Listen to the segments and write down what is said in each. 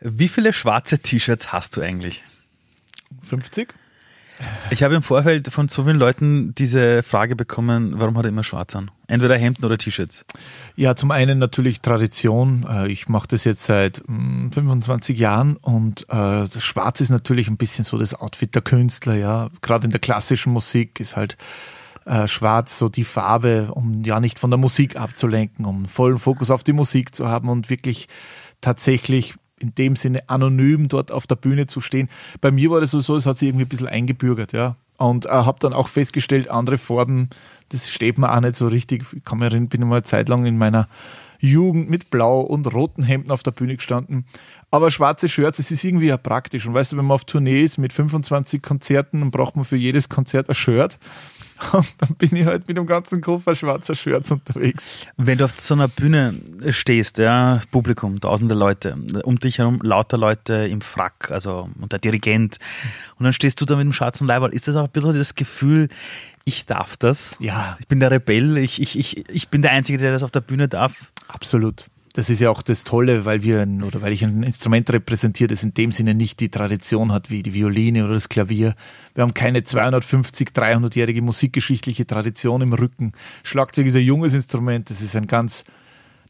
Wie viele schwarze T-Shirts hast du eigentlich? 50? Ich habe im Vorfeld von so vielen Leuten diese Frage bekommen, warum hat er immer schwarz an? Entweder Hemden oder T-Shirts. Ja, zum einen natürlich Tradition. Äh, ich mache das jetzt seit 25 mm, Jahren und äh, Schwarz ist natürlich ein bisschen so das Outfit der Künstler, ja. Gerade in der klassischen Musik ist halt äh, schwarz so die Farbe, um ja nicht von der Musik abzulenken, um vollen Fokus auf die Musik zu haben und wirklich tatsächlich in dem Sinne anonym dort auf der Bühne zu stehen. Bei mir war das so, es hat sich irgendwie ein bisschen eingebürgert, ja. Und äh, habe dann auch festgestellt, andere Farben, das steht mir auch nicht so richtig. Ich kann mich erinnern, bin mal eine Zeit lang in meiner Jugend mit blau und roten Hemden auf der Bühne gestanden. Aber schwarze Shirts, es ist irgendwie ja praktisch. Und weißt du, wenn man auf Tournee ist mit 25 Konzerten, dann braucht man für jedes Konzert ein Shirt. Und dann bin ich halt mit dem ganzen Koffer schwarzer Shirts unterwegs. Wenn du auf so einer Bühne stehst, ja, Publikum, tausende Leute, um dich herum lauter Leute im Frack, also und der Dirigent, und dann stehst du da mit dem schwarzen Leiberl, ist das auch ein bisschen das Gefühl, ich darf das? Ja. Ich bin der Rebell, ich, ich, ich, ich bin der Einzige, der das auf der Bühne darf? Absolut das ist ja auch das Tolle, weil wir ein, oder weil ich ein Instrument repräsentiere, das in dem Sinne nicht die Tradition hat wie die Violine oder das Klavier. Wir haben keine 250, 300-jährige musikgeschichtliche Tradition im Rücken. Schlagzeug ist ein junges Instrument, das ist ein ganz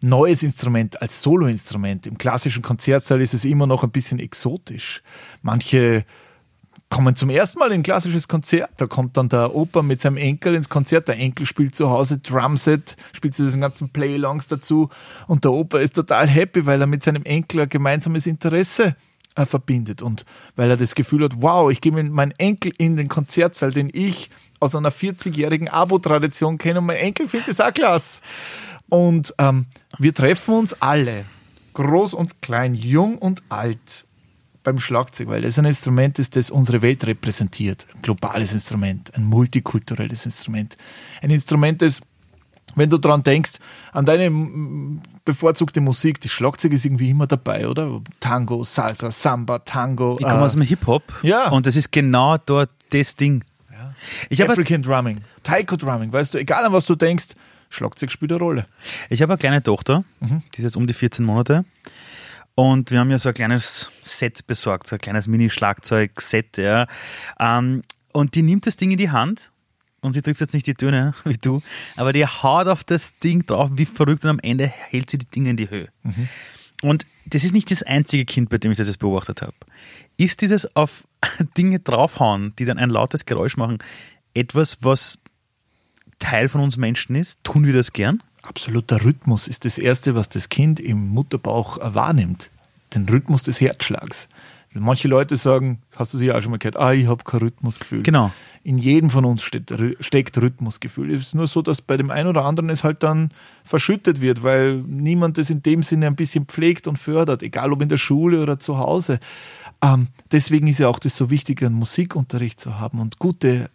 neues Instrument als Soloinstrument. Im klassischen Konzertsaal ist es immer noch ein bisschen exotisch. Manche kommen zum ersten Mal in ein klassisches Konzert. Da kommt dann der Opa mit seinem Enkel ins Konzert. Der Enkel spielt zu Hause Drumset, spielt zu diesen ganzen Playlongs dazu. Und der Opa ist total happy, weil er mit seinem Enkel ein gemeinsames Interesse äh, verbindet. Und weil er das Gefühl hat, wow, ich gehe mit meinem Enkel in den Konzertsaal, den ich aus einer 40-jährigen Abo-Tradition kenne. Und mein Enkel findet das auch klasse. Und ähm, wir treffen uns alle, groß und klein, jung und alt, beim Schlagzeug, weil das ein Instrument ist, das unsere Welt repräsentiert. Ein globales Instrument, ein multikulturelles Instrument. Ein Instrument, das, wenn du daran denkst, an deine bevorzugte Musik, das Schlagzeug ist irgendwie immer dabei, oder? Tango, Salsa, Samba, Tango. Ich komme äh, aus dem Hip-Hop ja. und das ist genau dort das Ding. Ja. Ich African Drumming, Taiko Drumming, weißt du, egal an was du denkst, Schlagzeug spielt eine Rolle. Ich habe eine kleine Tochter, mhm. die ist jetzt um die 14 Monate. Und wir haben ja so ein kleines Set besorgt, so ein kleines Mini-Schlagzeug-Set, ja. Ähm, und die nimmt das Ding in die Hand und sie drückt jetzt nicht die Töne wie du, aber die haut auf das Ding drauf wie verrückt und am Ende hält sie die Dinge in die Höhe. Mhm. Und das ist nicht das einzige Kind, bei dem ich das jetzt beobachtet habe. Ist dieses auf Dinge draufhauen, die dann ein lautes Geräusch machen, etwas, was Teil von uns Menschen ist? Tun wir das gern? Absoluter Rhythmus ist das Erste, was das Kind im Mutterbauch wahrnimmt. Den Rhythmus des Herzschlags. Manche Leute sagen, hast du sicher auch schon mal gehört, ah, ich habe kein Rhythmusgefühl. Genau. In jedem von uns steht, steckt Rhythmusgefühl. Es ist nur so, dass bei dem einen oder anderen es halt dann verschüttet wird, weil niemand das in dem Sinne ein bisschen pflegt und fördert, egal ob in der Schule oder zu Hause. Ähm, deswegen ist ja auch das so wichtig, einen Musikunterricht zu haben und gute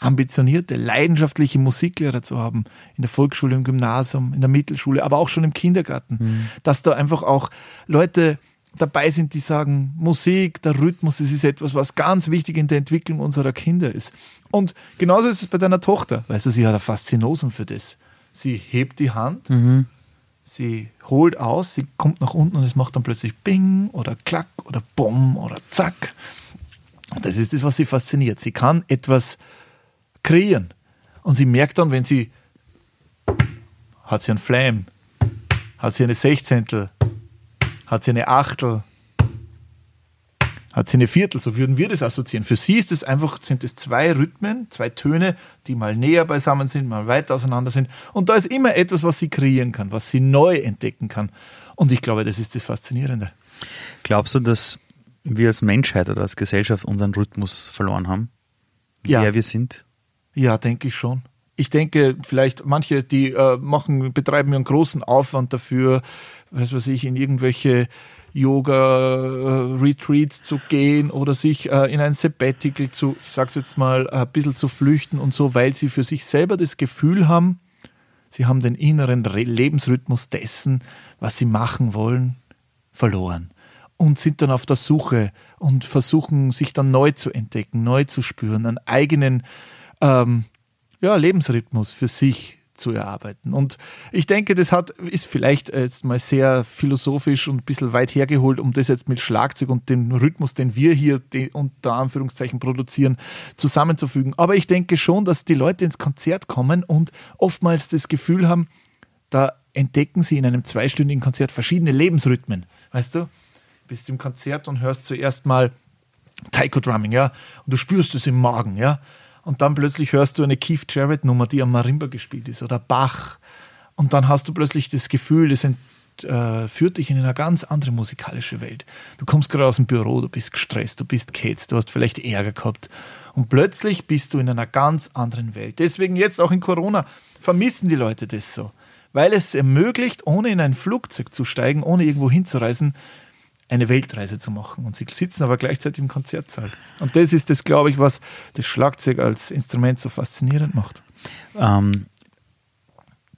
ambitionierte, leidenschaftliche Musiklehrer zu haben, in der Volksschule, im Gymnasium, in der Mittelschule, aber auch schon im Kindergarten, mhm. dass da einfach auch Leute dabei sind, die sagen, Musik, der Rhythmus, das ist etwas, was ganz wichtig in der Entwicklung unserer Kinder ist. Und genauso ist es bei deiner Tochter. Weißt du, sie hat ein Faszinosum für das. Sie hebt die Hand, mhm. sie holt aus, sie kommt nach unten und es macht dann plötzlich Bing oder Klack oder Bom oder Zack. Und das ist das, was sie fasziniert. Sie kann etwas kreieren. Und sie merkt dann, wenn sie, hat sie ein Flame, hat sie eine Sechzehntel, hat sie eine Achtel, hat sie eine Viertel, so würden wir das assoziieren. Für sie ist es einfach, sind es zwei Rhythmen, zwei Töne, die mal näher beisammen sind, mal weit auseinander sind. Und da ist immer etwas, was sie kreieren kann, was sie neu entdecken kann. Und ich glaube, das ist das Faszinierende. Glaubst du, dass wir als Menschheit oder als Gesellschaft unseren Rhythmus verloren haben? Ja. Wer wir sind? Ja, denke ich schon. Ich denke, vielleicht manche, die äh, machen, betreiben einen großen Aufwand dafür, was weiß ich, in irgendwelche Yoga-Retreats zu gehen oder sich äh, in ein Sabbatical zu, ich sag's jetzt mal, ein bisschen zu flüchten und so, weil sie für sich selber das Gefühl haben, sie haben den inneren Lebensrhythmus dessen, was sie machen wollen, verloren und sind dann auf der Suche und versuchen sich dann neu zu entdecken, neu zu spüren, einen eigenen ähm, ja, Lebensrhythmus für sich zu erarbeiten. Und ich denke, das hat, ist vielleicht jetzt mal sehr philosophisch und ein bisschen weit hergeholt, um das jetzt mit Schlagzeug und dem Rhythmus, den wir hier den, unter Anführungszeichen produzieren, zusammenzufügen. Aber ich denke schon, dass die Leute ins Konzert kommen und oftmals das Gefühl haben, da entdecken sie in einem zweistündigen Konzert verschiedene Lebensrhythmen. Weißt du? Bist im Konzert und hörst zuerst mal Taiko Drumming, ja, und du spürst es im Magen, ja. Und dann plötzlich hörst du eine Keith Jarrett Nummer, die am Marimba gespielt ist oder Bach. Und dann hast du plötzlich das Gefühl, das äh, führt dich in eine ganz andere musikalische Welt. Du kommst gerade aus dem Büro, du bist gestresst, du bist gehetzt, du hast vielleicht Ärger gehabt. Und plötzlich bist du in einer ganz anderen Welt. Deswegen jetzt auch in Corona vermissen die Leute das so. Weil es ermöglicht, ohne in ein Flugzeug zu steigen, ohne irgendwo hinzureisen, eine Weltreise zu machen. Und sie sitzen aber gleichzeitig im Konzertsaal. Und das ist das, glaube ich, was das Schlagzeug als Instrument so faszinierend macht. Ähm,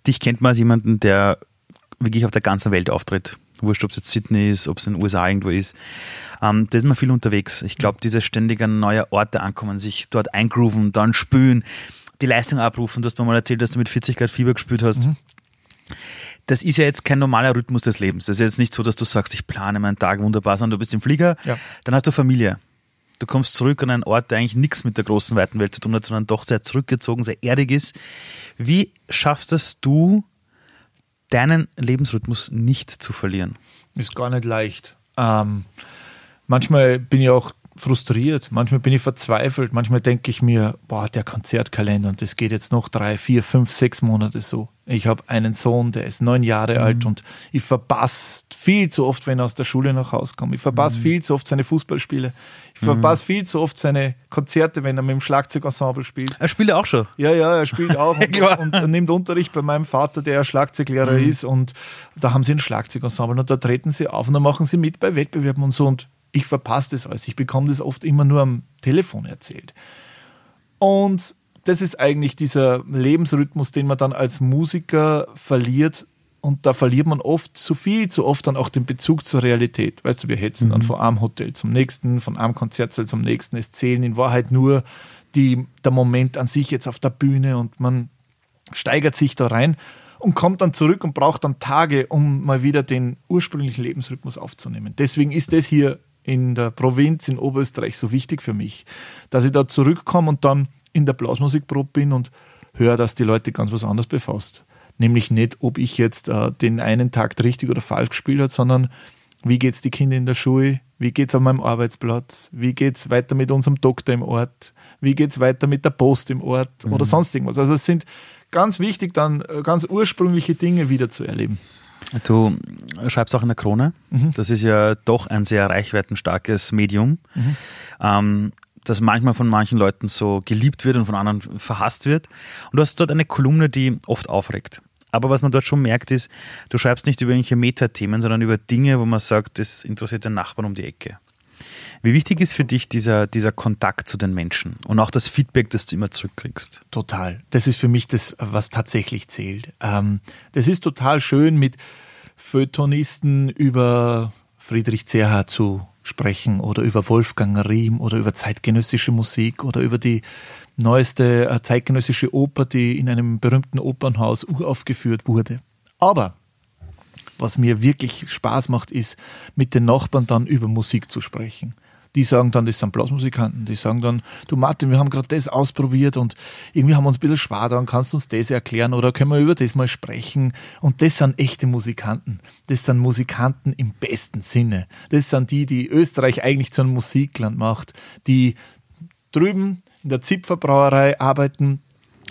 dich kennt man als jemanden, der wirklich auf der ganzen Welt auftritt. Wurscht, ob es jetzt Sydney ist, ob es in den USA irgendwo ist. Ähm, da ist man viel unterwegs. Ich glaube, diese ständig an neue Orte ankommen, sich dort eingrooven, dann spülen, die Leistung abrufen. Du hast mir mal erzählt, dass du mit 40 Grad Fieber gespürt hast. Mhm das ist ja jetzt kein normaler Rhythmus des Lebens. Das ist jetzt nicht so, dass du sagst, ich plane meinen Tag wunderbar, sondern du bist im Flieger, ja. dann hast du Familie. Du kommst zurück an einen Ort, der eigentlich nichts mit der großen, weiten Welt zu tun hat, sondern doch sehr zurückgezogen, sehr erdig ist. Wie schaffst es du, deinen Lebensrhythmus nicht zu verlieren? Ist gar nicht leicht. Ähm, manchmal bin ich auch frustriert, manchmal bin ich verzweifelt, manchmal denke ich mir, boah, der Konzertkalender und das geht jetzt noch drei, vier, fünf, sechs Monate so. Ich habe einen Sohn, der ist neun Jahre mhm. alt und ich verpasse viel zu oft, wenn er aus der Schule nach Hause kommt. Ich verpasse mhm. viel zu oft seine Fußballspiele. Ich mhm. verpasse viel zu oft seine Konzerte, wenn er mit dem Schlagzeugensemble spielt. Er spielt auch schon. Ja, ja, er spielt auch und, und, und, nimmt Unterricht bei meinem Vater, der Schlagzeuglehrer mhm. ist und da haben sie ein Schlagzeugensemble und da treten sie auf und dann machen sie mit bei Wettbewerben und so und ich verpasse das alles. Ich bekomme das oft immer nur am Telefon erzählt. Und das ist eigentlich dieser Lebensrhythmus, den man dann als Musiker verliert. Und da verliert man oft, zu viel, zu oft dann auch den Bezug zur Realität. Weißt du, wir hetzen mhm. dann von einem Hotel zum nächsten, von einem Konzertsaal zum nächsten. Es zählen in Wahrheit nur die, der Moment an sich jetzt auf der Bühne und man steigert sich da rein und kommt dann zurück und braucht dann Tage, um mal wieder den ursprünglichen Lebensrhythmus aufzunehmen. Deswegen ist das hier in der Provinz in Oberösterreich so wichtig für mich, dass ich da zurückkomme und dann in der Blasmusikprobe bin und höre, dass die Leute ganz was anderes befasst. Nämlich nicht, ob ich jetzt äh, den einen Takt richtig oder falsch gespielt habe, sondern wie geht es die Kinder in der Schule, wie geht es an meinem Arbeitsplatz, wie geht es weiter mit unserem Doktor im Ort, wie geht es weiter mit der Post im Ort mhm. oder sonst irgendwas. Also es sind ganz wichtig, dann äh, ganz ursprüngliche Dinge wieder zu erleben. Du schreibst auch in der Krone. Mhm. Das ist ja doch ein sehr reichweitenstarkes Medium, mhm. ähm, das manchmal von manchen Leuten so geliebt wird und von anderen verhasst wird. Und du hast dort eine Kolumne, die oft aufregt. Aber was man dort schon merkt, ist, du schreibst nicht über irgendwelche Metathemen, sondern über Dinge, wo man sagt, das interessiert den Nachbarn um die Ecke. Wie wichtig ist für dich dieser, dieser Kontakt zu den Menschen und auch das Feedback, das du immer zurückkriegst? Total. Das ist für mich das, was tatsächlich zählt. Ähm, das ist total schön, mit Feuilletonisten über Friedrich Zerha zu sprechen oder über Wolfgang Riem oder über zeitgenössische Musik oder über die neueste äh, zeitgenössische Oper, die in einem berühmten Opernhaus uraufgeführt wurde. Aber was mir wirklich Spaß macht, ist, mit den Nachbarn dann über Musik zu sprechen. Die sagen dann, das sind Blasmusikanten, die sagen dann, du Martin, wir haben gerade das ausprobiert und irgendwie haben wir uns ein bisschen schwer da, kannst du uns das erklären oder können wir über das mal sprechen? Und das sind echte Musikanten. Das sind Musikanten im besten Sinne. Das sind die, die Österreich eigentlich zu einem Musikland macht, die drüben in der Zipferbrauerei arbeiten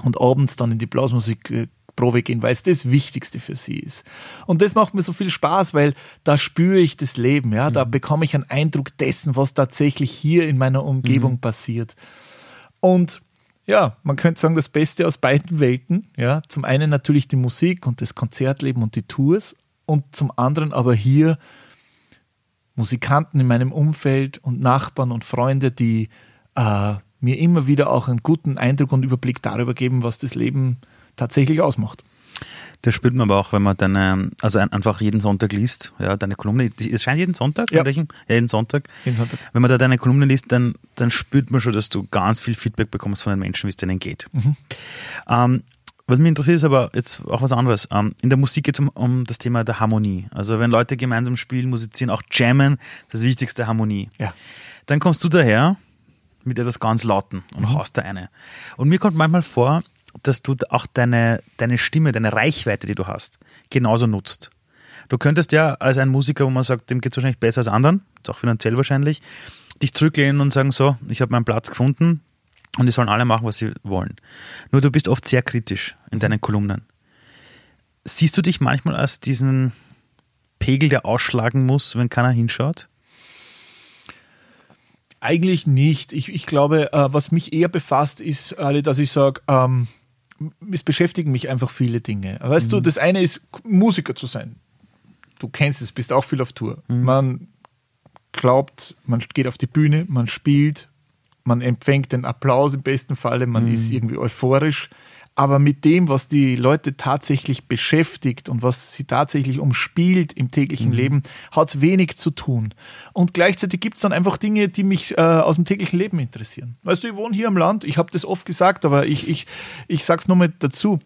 und abends dann in die Blasmusik äh, Probe gehen, weil es das Wichtigste für sie ist. Und das macht mir so viel Spaß, weil da spüre ich das Leben, ja, da mhm. bekomme ich einen Eindruck dessen, was tatsächlich hier in meiner Umgebung mhm. passiert. Und ja, man könnte sagen, das Beste aus beiden Welten. Ja, zum einen natürlich die Musik und das Konzertleben und die Tours und zum anderen aber hier Musikanten in meinem Umfeld und Nachbarn und Freunde, die äh, mir immer wieder auch einen guten Eindruck und Überblick darüber geben, was das Leben tatsächlich ausmacht. Das spürt man aber auch, wenn man deine, also einfach jeden Sonntag liest, ja, deine Kolumne, es scheint jeden Sonntag, ja. ja. jeden Sonntag. Jeden Sonntag. Wenn man da deine Kolumne liest, dann, dann spürt man schon, dass du ganz viel Feedback bekommst von den Menschen, wie es denen geht. Mhm. Ähm, Was mich interessiert, ist aber jetzt auch was anderes. Ähm, in der Musik geht es um, um das Thema der Harmonie. Also wenn Leute gemeinsam spielen, musizieren, auch jammen, das wichtigste Harmonie. Ja. Dann kommst du daher mit etwas ganz Lauten und Mhm. haust da eine. Und mir kommt manchmal vor, dass du auch deine, deine Stimme, deine Reichweite, die du hast, genauso nutzt. Du könntest ja als ein Musiker, wo man sagt, dem geht es wahrscheinlich besser als anderen, ist auch finanziell wahrscheinlich, dich zurücklehnen und sagen, so, ich habe meinen Platz gefunden und die sollen alle machen, was sie wollen. Nur du bist oft sehr kritisch in deinen Kolumnen. Siehst du dich manchmal als diesen Pegel, der ausschlagen muss, wenn keiner hinschaut? Eigentlich nicht. Ich, ich glaube, äh, was mich eher befasst, ist, dass ich sage, ähm, es beschäftigen mich einfach viele Dinge. Weißt du, das eine ist, Musiker zu sein. Du kennst es, bist auch viel auf Tour. Man glaubt, man geht auf die Bühne, man spielt, man empfängt den Applaus im besten Falle, man ist irgendwie euphorisch. Aber mit dem, was die Leute tatsächlich beschäftigt und was sie tatsächlich umspielt im täglichen Leben, hat es wenig zu tun. Und gleichzeitig gibt es dann einfach Dinge, die mich äh, aus dem täglichen Leben interessieren. Weißt du, ich wohne hier am Land, ich habe das oft gesagt, aber ich, ich, ich sage es nochmal dazu.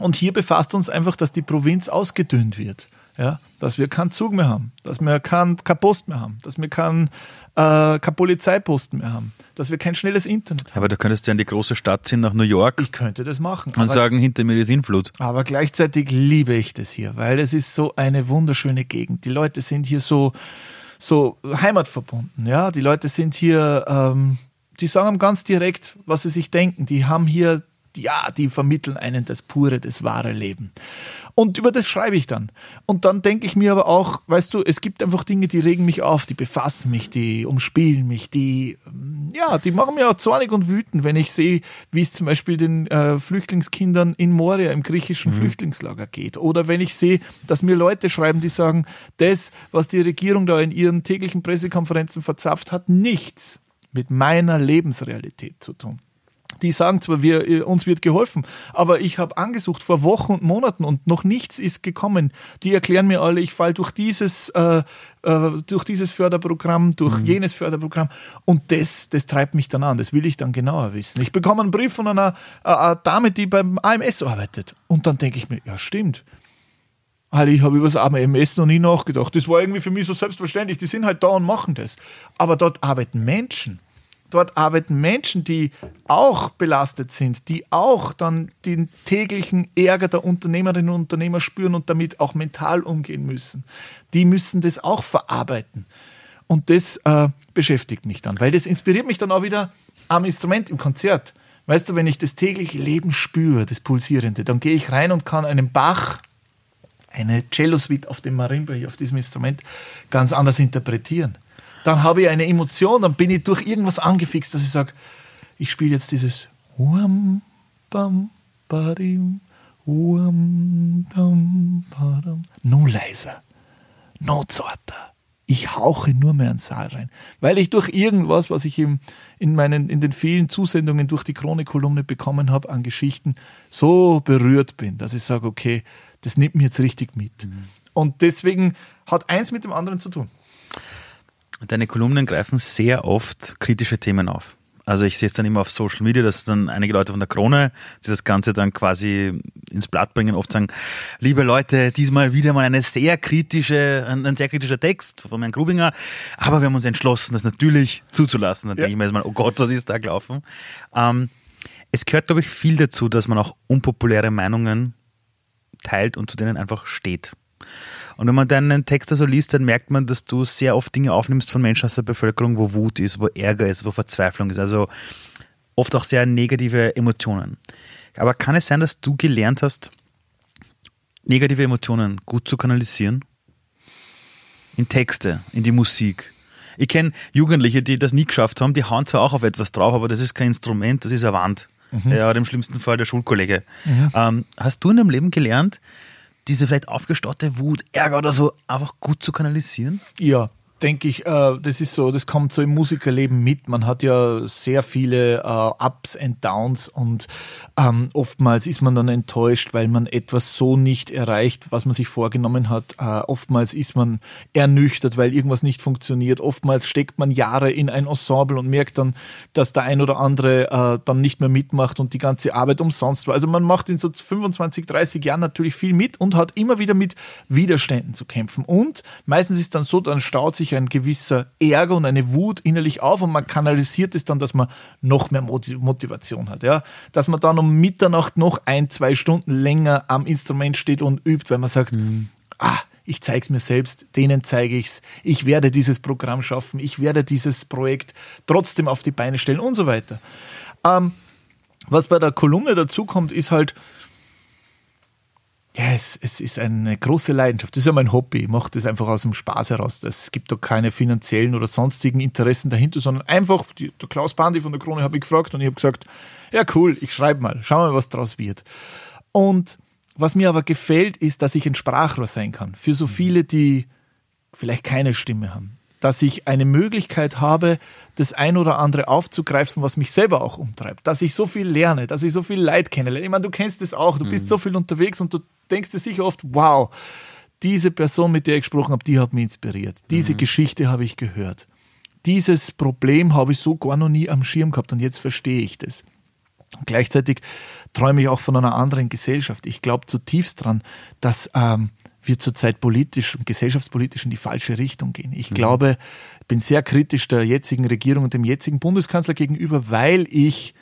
Und hier befasst uns einfach, dass die Provinz ausgedünnt wird. Ja, dass wir keinen Zug mehr haben, dass wir keinen kein Post mehr haben, dass wir keinen äh, kein Polizeiposten mehr haben, dass wir kein schnelles Internet haben. Aber du könntest ja in die große Stadt ziehen, nach New York Ich könnte das machen. und sagen, hinter mir ist Influt. aber gleichzeitig liebe ich das hier, weil es ist so eine wunderschöne Gegend. Die Leute sind hier so, so heimatverbunden. Ja, die Leute sind hier, ähm, die sagen ganz direkt, was sie sich denken. Die haben hier, ja, die vermitteln einen das pure, das wahre Leben. Und über das schreibe ich dann. Und dann denke ich mir aber auch, weißt du, es gibt einfach Dinge, die regen mich auf, die befassen mich, die umspielen mich, die, ähm, ja, die machen mir auch zornig und wütend, wenn ich sehe, wie es zum Beispiel den äh, Flüchtlingskindern in Moria im griechischen Flüchtlingslager geht. Oder wenn ich sehe, dass mir Leute schreiben, die sagen, das, was die Regierung da in ihren täglichen Pressekonferenzen verzapft hat, nichts mit meiner Lebensrealität zu tun. Die sagen zwar, wir, äh, uns wird geholfen, aber ich habe angesucht vor Wochen und Monaten und noch nichts ist gekommen. Die erklären mir alle, ich falle durch dieses, äh, äh, durch dieses Förderprogramm, durch jenes Förderprogramm und das, das treibt mich dann an. Das will ich dann genauer wissen. Ich bekomme einen Brief von einer äh, äh, Dame, die beim AMS arbeitet und dann denke ich mir, ja stimmt. Ich habe über das AMS noch nie nachgedacht. Das war irgendwie für mich so selbstverständlich. Die sind halt da und machen das. Aber dort arbeiten Menschen. Dort arbeiten Menschen, die auch belastet sind, die auch dann den täglichen Ärger der Unternehmerinnen und Unternehmer spüren und damit auch mental umgehen müssen. Die müssen das auch verarbeiten. Und das äh, beschäftigt mich dann, weil das inspiriert mich dann auch wieder am Instrument im Konzert. Weißt du, wenn ich das tägliche Leben spüre, das Pulsierende, dann gehe ich rein und kann einen Bach, eine Cello-Suite auf dem Marimba, hier auf diesem Instrument, ganz anders interpretieren. Dann habe ich eine Emotion, dann bin ich durch irgendwas angefixt, dass ich sage, ich spiele jetzt dieses Wam, bam, badim, wam, dam, badam. No leiser, no zarter. Ich hauche nur mehr ins Saal rein, weil ich durch irgendwas, was ich im, in, meinen, in den vielen Zusendungen durch die Chronikkolumne bekommen habe an Geschichten, so berührt bin, dass ich sage, okay, das nimmt mich jetzt richtig mit. Und deswegen hat eins mit dem anderen zu tun. Deine Kolumnen greifen sehr oft kritische Themen auf. Also ich sehe es dann immer auf Social Media, dass dann einige Leute von der Krone, die das Ganze dann quasi ins Blatt bringen, oft sagen, liebe Leute, diesmal wieder mal eine sehr kritische, ein, sehr kritischer Text von Herrn Grubinger, aber wir haben uns entschlossen, das natürlich zuzulassen. Dann Ja. denke ich mir jetzt mal, oh Gott, was ist da gelaufen? Ähm, es gehört, glaube ich, viel dazu, dass man auch unpopuläre Meinungen teilt und zu denen einfach steht. Und wenn man deinen Text so liest, dann merkt man, dass du sehr oft Dinge aufnimmst von Menschen aus der Bevölkerung, wo Wut ist, wo Ärger ist, wo Verzweiflung ist. Also oft auch sehr negative Emotionen. Aber kann es sein, dass du gelernt hast, negative Emotionen gut zu kanalisieren? In Texte, in die Musik. Ich kenne Jugendliche, die das nie geschafft haben, die hauen zwar auch auf etwas drauf, aber das ist kein Instrument, das ist eine Wand. Ja, oder im schlimmsten Fall der Schulkollege. Ähm, hast du in deinem Leben gelernt, diese vielleicht aufgestaute Wut, Ärger oder so einfach gut zu kanalisieren? Ja, denke ich, äh, das ist so, das kommt so im Musikerleben mit. Man hat ja sehr viele äh, Ups and Downs und ähm, oftmals ist man dann enttäuscht, weil man etwas so nicht erreicht, was man sich vorgenommen hat. Äh, oftmals ist man ernüchtert, weil irgendwas nicht funktioniert. Oftmals steckt man Jahre in ein Ensemble und merkt dann, dass der ein oder andere dann nicht mehr mitmacht und die ganze Arbeit umsonst war. Also man macht in so 25, 30 Jahren natürlich viel mit und hat immer wieder mit Widerständen zu kämpfen. Und meistens ist dann so, dann staut sich ein gewisser Ärger und eine Wut innerlich auf und man kanalisiert es dann, dass man noch mehr Motivation hat. Ja? Dass man dann um Mitternacht noch ein, zwei Stunden länger am Instrument steht und übt, weil man sagt, mhm. ah, ich zeige es mir selbst, denen zeige ich es, ich werde dieses Programm schaffen, ich werde dieses Projekt trotzdem auf die Beine stellen und so weiter. Ähm, was bei der Kolumne dazu kommt, ist halt, ja, es, es ist eine große Leidenschaft. Das ist ja mein Hobby. Ich mache das einfach aus dem Spaß heraus. Es gibt da keine finanziellen oder sonstigen Interessen dahinter, sondern einfach, die, der Klaus Bandi von der Krone habe ich gefragt und ich habe gesagt, ja cool, ich schreibe mal, schauen wir mal, was draus wird. Und was mir aber gefällt, ist, dass ich ein Sprachrohr sein kann. Für so viele, die vielleicht keine Stimme haben. Dass ich eine Möglichkeit habe, das ein oder andere aufzugreifen, was mich selber auch umtreibt. Dass ich so viel lerne, dass ich so viel Leid kennenlerne. Ich meine, du kennst das auch, du bist mhm. so viel unterwegs und du denkst dir sicher oft, wow, diese Person, mit der ich gesprochen habe, die hat mich inspiriert. Diese mhm. Geschichte habe ich gehört. Dieses Problem habe ich so gar noch nie am Schirm gehabt und jetzt verstehe ich das. Und gleichzeitig träume ich auch von einer anderen Gesellschaft. Ich glaube zutiefst dran, dass ähm, wir zurzeit politisch und gesellschaftspolitisch in die falsche Richtung gehen. Ich mhm. glaube, bin sehr kritisch der jetzigen Regierung und dem jetzigen Bundeskanzler gegenüber, weil ich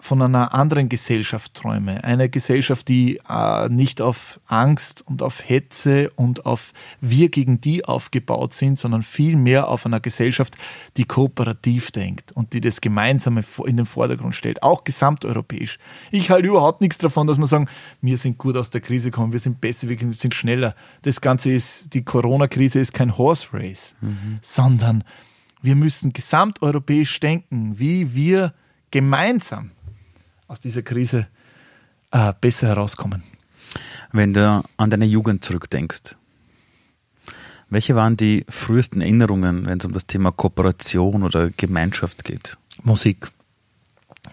von einer anderen Gesellschaft träume. Eine Gesellschaft, die äh, nicht auf Angst und auf Hetze und auf wir gegen die aufgebaut sind, sondern vielmehr auf einer Gesellschaft, die kooperativ denkt und die das Gemeinsame in den Vordergrund stellt, auch gesamteuropäisch. Ich halte überhaupt nichts davon, dass man sagen, wir sind gut aus der Krise gekommen, wir sind besser, wir sind schneller. Das Ganze ist, die Corona-Krise ist kein Horse Race, mhm. sondern wir müssen gesamteuropäisch denken, wie wir gemeinsam aus dieser Krise äh, besser herauskommen. Wenn du an deine Jugend zurückdenkst, welche waren die frühesten Erinnerungen, wenn es um das Thema Kooperation oder Gemeinschaft geht? Musik.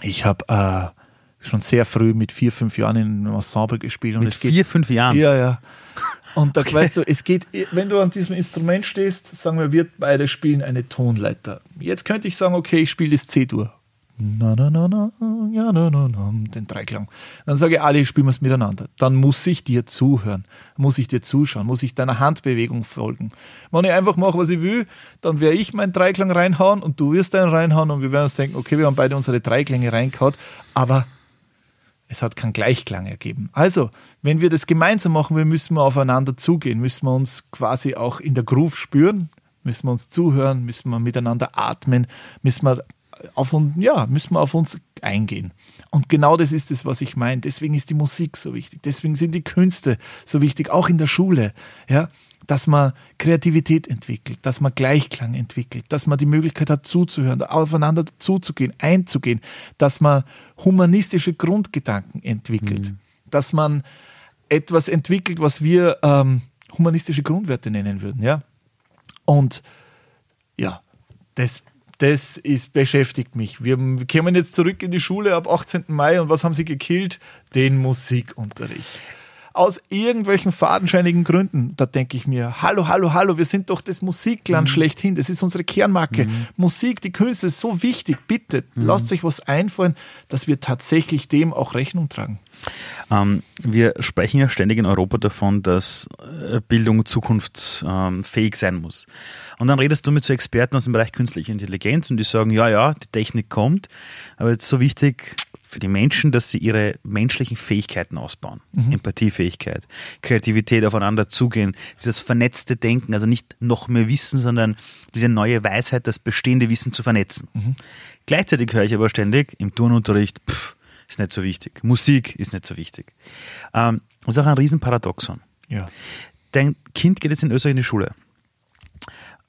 Ich habe äh, schon sehr früh mit vier, fünf Jahren in einem Ensemble gespielt. Und mit vier, geht, fünf Jahren? Ja, ja. Und da okay. weißt du, es geht, wenn du an diesem Instrument stehst, sagen wir, wir beide spielen eine Tonleiter. Jetzt könnte ich sagen, okay, ich spiele das C-Dur na, na, na, na, ja, na, na, na, den Dreiklang. Dann sage ich, alle spielen wir es miteinander. Dann muss ich dir zuhören, muss ich dir zuschauen, muss ich deiner Handbewegung folgen. Wenn ich einfach mache, was ich will, dann werde ich meinen Dreiklang reinhauen und du wirst deinen reinhauen und wir werden uns denken, okay, wir haben beide unsere Dreiklänge reingehauen, aber es hat keinen Gleichklang ergeben. Also, wenn wir das gemeinsam machen, wir müssen wir aufeinander zugehen, müssen wir uns quasi auch in der Groove spüren, müssen wir uns zuhören, müssen wir miteinander atmen, müssen wir auf uns, ja, müssen wir auf uns eingehen. Und genau das ist es, was ich meine. Deswegen ist die Musik so wichtig. Deswegen sind die Künste so wichtig, auch in der Schule. Ja, dass man Kreativität entwickelt, dass man Gleichklang entwickelt, dass man die Möglichkeit hat zuzuhören, aufeinander zuzugehen, einzugehen, dass man humanistische Grundgedanken entwickelt, mhm. dass man etwas entwickelt, was wir ähm, humanistische Grundwerte nennen würden, ja. Und ja, das das ist, beschäftigt mich. Wir kommen jetzt zurück in die Schule ab 18. Mai und was haben sie gekillt? Den Musikunterricht. Aus irgendwelchen fadenscheinigen Gründen, da denke ich mir, hallo, hallo, hallo, wir sind doch das Musikland mhm. schlechthin, das ist unsere Kernmarke. Mhm. Musik, die Künste ist so wichtig, bitte, mhm. lasst euch was einfallen, dass wir tatsächlich dem auch Rechnung tragen. Ähm, wir sprechen ja ständig in Europa davon, dass äh, Bildung zukunftsfähig sein muss. Und dann redest du mit so Experten aus dem Bereich künstliche Intelligenz und die sagen, ja, ja, die Technik kommt, aber es ist so wichtig für die Menschen, dass sie ihre menschlichen Fähigkeiten ausbauen. Mhm. Empathiefähigkeit, Kreativität, aufeinander zugehen, dieses vernetzte Denken, also nicht noch mehr Wissen, sondern diese neue Weisheit, das bestehende Wissen zu vernetzen. Mhm. Gleichzeitig höre ich aber ständig im Turnunterricht, pff, ist nicht so wichtig. Musik ist nicht so wichtig. Ähm, das ist auch ein Riesenparadoxon. Ja. Dein Kind geht jetzt in Österreich in die Schule.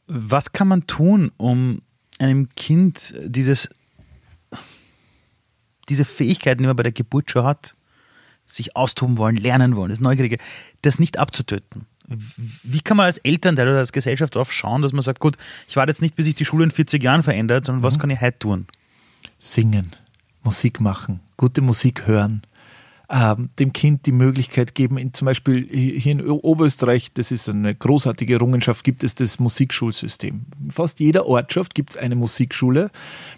Was kann man tun, um einem Kind dieses, diese Fähigkeiten, die man bei der Geburt schon hat, sich austoben wollen, lernen wollen, das Neugierige, das nicht abzutöten? Wie kann man als Elternteil oder als Gesellschaft darauf schauen, dass man sagt, gut, ich warte jetzt nicht, bis sich die Schule in 40 Jahren verändert, sondern was mhm. kann ich heute tun? Singen, Musik machen, gute Musik hören, ähm, dem Kind die Möglichkeit geben, in, zum Beispiel hier in Oberösterreich, das ist eine großartige Errungenschaft, gibt es das Musikschulsystem. In fast jeder Ortschaft gibt es eine Musikschule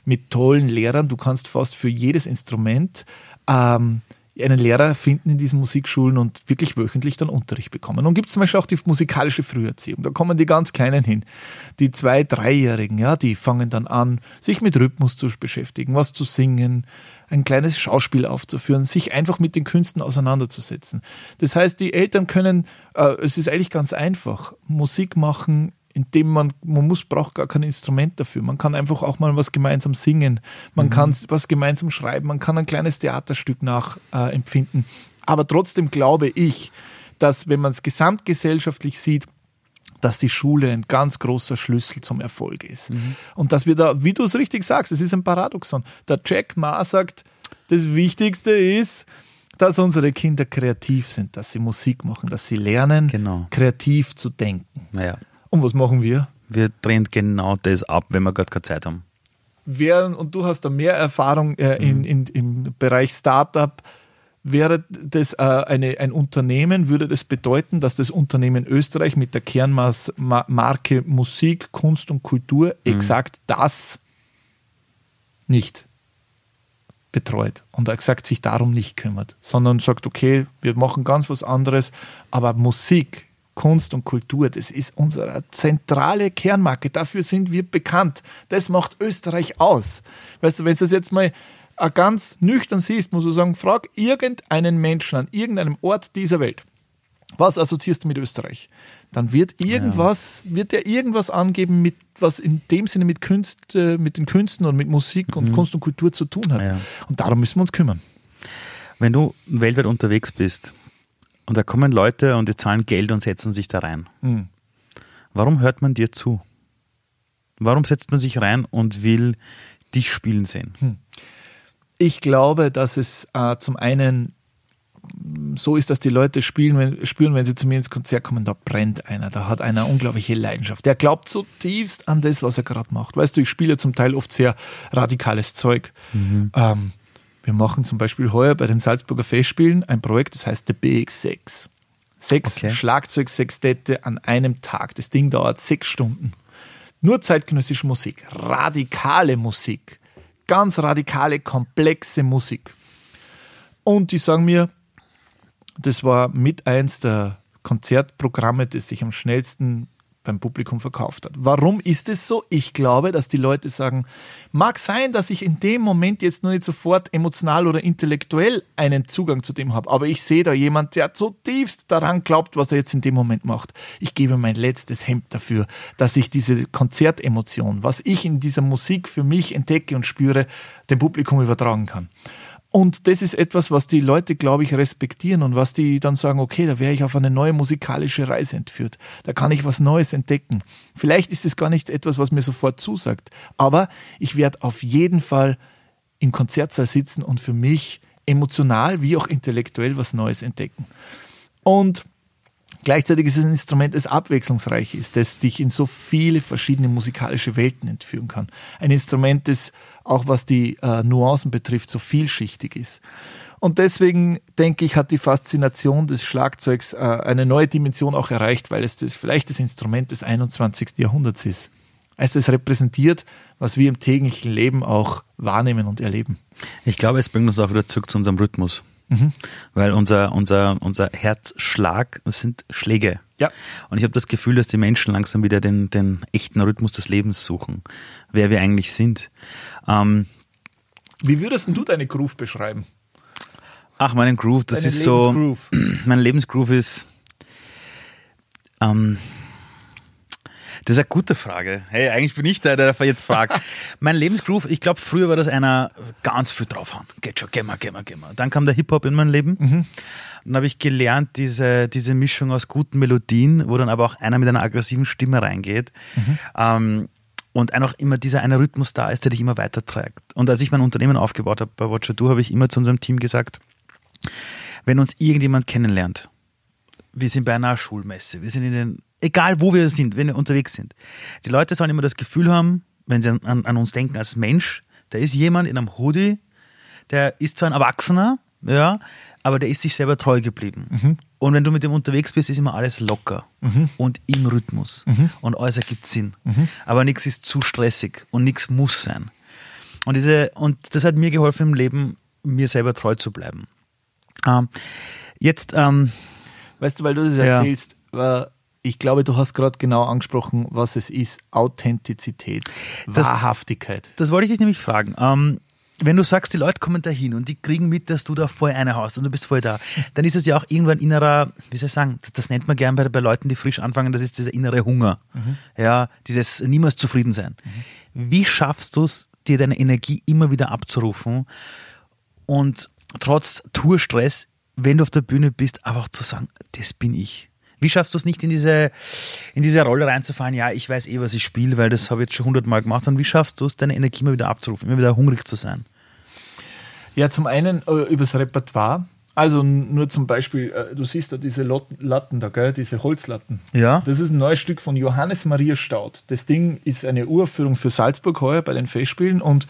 mit tollen Lehrern. Du kannst fast für jedes Instrument ähm, einen Lehrer finden in diesen Musikschulen und wirklich wöchentlich dann Unterricht bekommen. Und gibt es zum Beispiel auch die musikalische Früherziehung. Da kommen die ganz Kleinen hin. Die zwei-, dreijährigen, ja, die fangen dann an, sich mit Rhythmus zu beschäftigen, was zu singen, ein kleines Schauspiel aufzuführen, sich einfach mit den Künsten auseinanderzusetzen. Das heißt, die Eltern können, äh, es ist eigentlich ganz einfach, Musik machen indem man, man muss, braucht gar kein Instrument dafür. Man kann einfach auch mal was gemeinsam singen, man mhm. kann was gemeinsam schreiben, man kann ein kleines Theaterstück nachempfinden. Äh, Aber trotzdem glaube ich, dass wenn man es gesamtgesellschaftlich sieht, dass die Schule ein ganz großer Schlüssel zum Erfolg ist. Mhm. Und dass wir da, wie du es richtig sagst, es ist ein Paradoxon. Der Jack Ma sagt, das Wichtigste ist, dass unsere Kinder kreativ sind, dass sie Musik machen, dass sie lernen, genau. kreativ zu denken. Naja. Und was machen wir? Wir drehen genau das ab, wenn wir gerade keine Zeit haben. Wären, und du hast da mehr Erfahrung äh, in, mhm. in, im Bereich Startup. Wäre das äh, eine, ein Unternehmen, würde das bedeuten, dass das Unternehmen Österreich mit der Kernmarke Musik, Kunst und Kultur mhm. exakt das nicht betreut und exakt sich darum nicht kümmert, sondern sagt, okay, wir machen ganz was anderes, aber Musik Kunst und Kultur, das ist unsere zentrale Kernmarke. Dafür sind wir bekannt. Das macht Österreich aus. Weißt du, wenn du das jetzt mal ganz nüchtern siehst, musst du sagen, frag irgendeinen Menschen an irgendeinem Ort dieser Welt. Was assoziierst du mit Österreich? Dann wird irgendwas, ja. wird er irgendwas angeben, mit, was in dem Sinne mit, Künst, äh, mit den Künsten und mit Musik und mhm. Kunst und Kultur zu tun hat. Ja. Und darum müssen wir uns kümmern. Wenn du weltweit unterwegs bist, und da kommen Leute und die zahlen Geld und setzen sich da rein. Mhm. Warum hört man dir zu? Warum setzt man sich rein und will dich spielen sehen? Hm. Ich glaube, dass es äh, zum einen so ist, dass die Leute spielen, wenn, spüren, wenn sie zu mir ins Konzert kommen, da brennt einer, da hat einer unglaubliche Leidenschaft. Der glaubt zutiefst an das, was er gerade macht. Weißt du, ich spiele zum Teil oft sehr radikales Zeug. Mhm. Ähm, wir machen zum Beispiel heuer bei den Salzburger Festspielen ein Projekt, das heißt The BX6. Sechs okay. Schlagzeugsextette an einem Tag. Das Ding dauert sechs Stunden. Nur zeitgenössische Musik, radikale Musik, ganz radikale, komplexe Musik. Und die sagen mir, das war mit eins der Konzertprogramme, das sich am schnellsten beim Publikum verkauft hat. Warum ist es so? Ich glaube, dass die Leute sagen, mag sein, dass ich in dem Moment jetzt nur nicht sofort emotional oder intellektuell einen Zugang zu dem habe, aber ich sehe da jemand, der zutiefst daran glaubt, was er jetzt in dem Moment macht. Ich gebe mein letztes Hemd dafür, dass ich diese Konzertemotion, was ich in dieser Musik für mich entdecke und spüre, dem Publikum übertragen kann. Und das ist etwas, was die Leute, glaube ich, respektieren und was die dann sagen, okay, da wäre ich auf eine neue musikalische Reise entführt. Da kann ich was Neues entdecken. Vielleicht ist es gar nicht etwas, was mir sofort zusagt, aber ich werde auf jeden Fall im Konzertsaal sitzen und für mich emotional wie auch intellektuell was Neues entdecken. Und Gleichzeitig ist es ein Instrument, das abwechslungsreich ist, das dich in so viele verschiedene musikalische Welten entführen kann. Ein Instrument, das auch was die äh, Nuancen betrifft, so vielschichtig ist. Und deswegen denke ich, hat die Faszination des Schlagzeugs äh, eine neue Dimension auch erreicht, weil es das, vielleicht das Instrument des 21. Jahrhunderts ist. Also es repräsentiert, was wir im täglichen Leben auch wahrnehmen und erleben. Ich glaube, es bringt uns auch wieder zurück zu unserem Rhythmus. Mhm. Weil unser, unser, unser Herzschlag sind Schläge. Ja. Und ich habe das Gefühl, dass die Menschen langsam wieder den, den echten Rhythmus des Lebens suchen, wer wir eigentlich sind. Ähm, Wie würdest du deine Groove beschreiben? Ach, meinen Groove, das Deine ist so. Mein Lebensgroove ist. Ähm, das ist eine gute Frage. Hey, eigentlich bin ich der, der jetzt fragt. mein Lebensgroove, ich glaube, früher war das einer ganz viel draufhauen. Geht schon, geh mal, geh mal, geh mal. Dann kam der Hip-Hop in mein Leben. Mhm. Dann habe ich gelernt, diese, diese Mischung aus guten Melodien, wo dann aber auch einer mit einer aggressiven Stimme reingeht. Mhm. Ähm, und einfach immer dieser eine Rhythmus da ist, der dich immer weiter trägt. Und als ich mein Unternehmen aufgebaut habe bei Watcher Do, habe ich immer zu unserem Team gesagt, wenn uns irgendjemand kennenlernt, wir sind bei einer Schulmesse, wir sind in den, egal wo wir sind, wenn wir unterwegs sind. Die Leute sollen immer das Gefühl haben, wenn sie an, an uns denken als Mensch, da ist jemand in einem Hoodie, der ist zwar ein Erwachsener, ja, aber der ist sich selber treu geblieben. Mhm. Und wenn du mit dem unterwegs bist, ist immer alles locker mhm. und im Rhythmus. Mhm. Und alles ergibt Sinn. Mhm. Aber nichts ist zu stressig und nichts muss sein. Und, diese, und das hat mir geholfen im Leben, mir selber treu zu bleiben. Ähm, jetzt. Ähm, weißt du, weil du das ja. erzählst, ich glaube, du hast gerade genau angesprochen, was es ist: Authentizität, das, Wahrhaftigkeit. Das wollte ich dich nämlich fragen. Ähm, wenn du sagst, die Leute kommen da hin und die kriegen mit, dass du da voll eine hast und du bist voll da, dann ist es ja auch irgendwann innerer, wie soll ich sagen, das nennt man gern bei, bei Leuten, die frisch anfangen, das ist dieser innere Hunger. Mhm. Ja, dieses niemals zufrieden sein. Mhm. Wie schaffst du es, dir deine Energie immer wieder abzurufen und trotz Tourstress, wenn du auf der Bühne bist, einfach zu sagen, das bin ich. Wie schaffst du es nicht in diese, in diese Rolle reinzufahren, ja, ich weiß eh, was ich spiele, weil das habe ich jetzt schon hundertmal gemacht, sondern wie schaffst du es, deine Energie immer wieder abzurufen, immer wieder hungrig zu sein? Ja, zum einen äh, übers Repertoire. Also nur zum Beispiel, äh, du siehst da diese Latten da, gell? diese Holzlatten. Ja. Das ist ein neues Stück von Johannes Maria Staud. Das Ding ist eine Uraufführung für Salzburg heuer bei den Festspielen und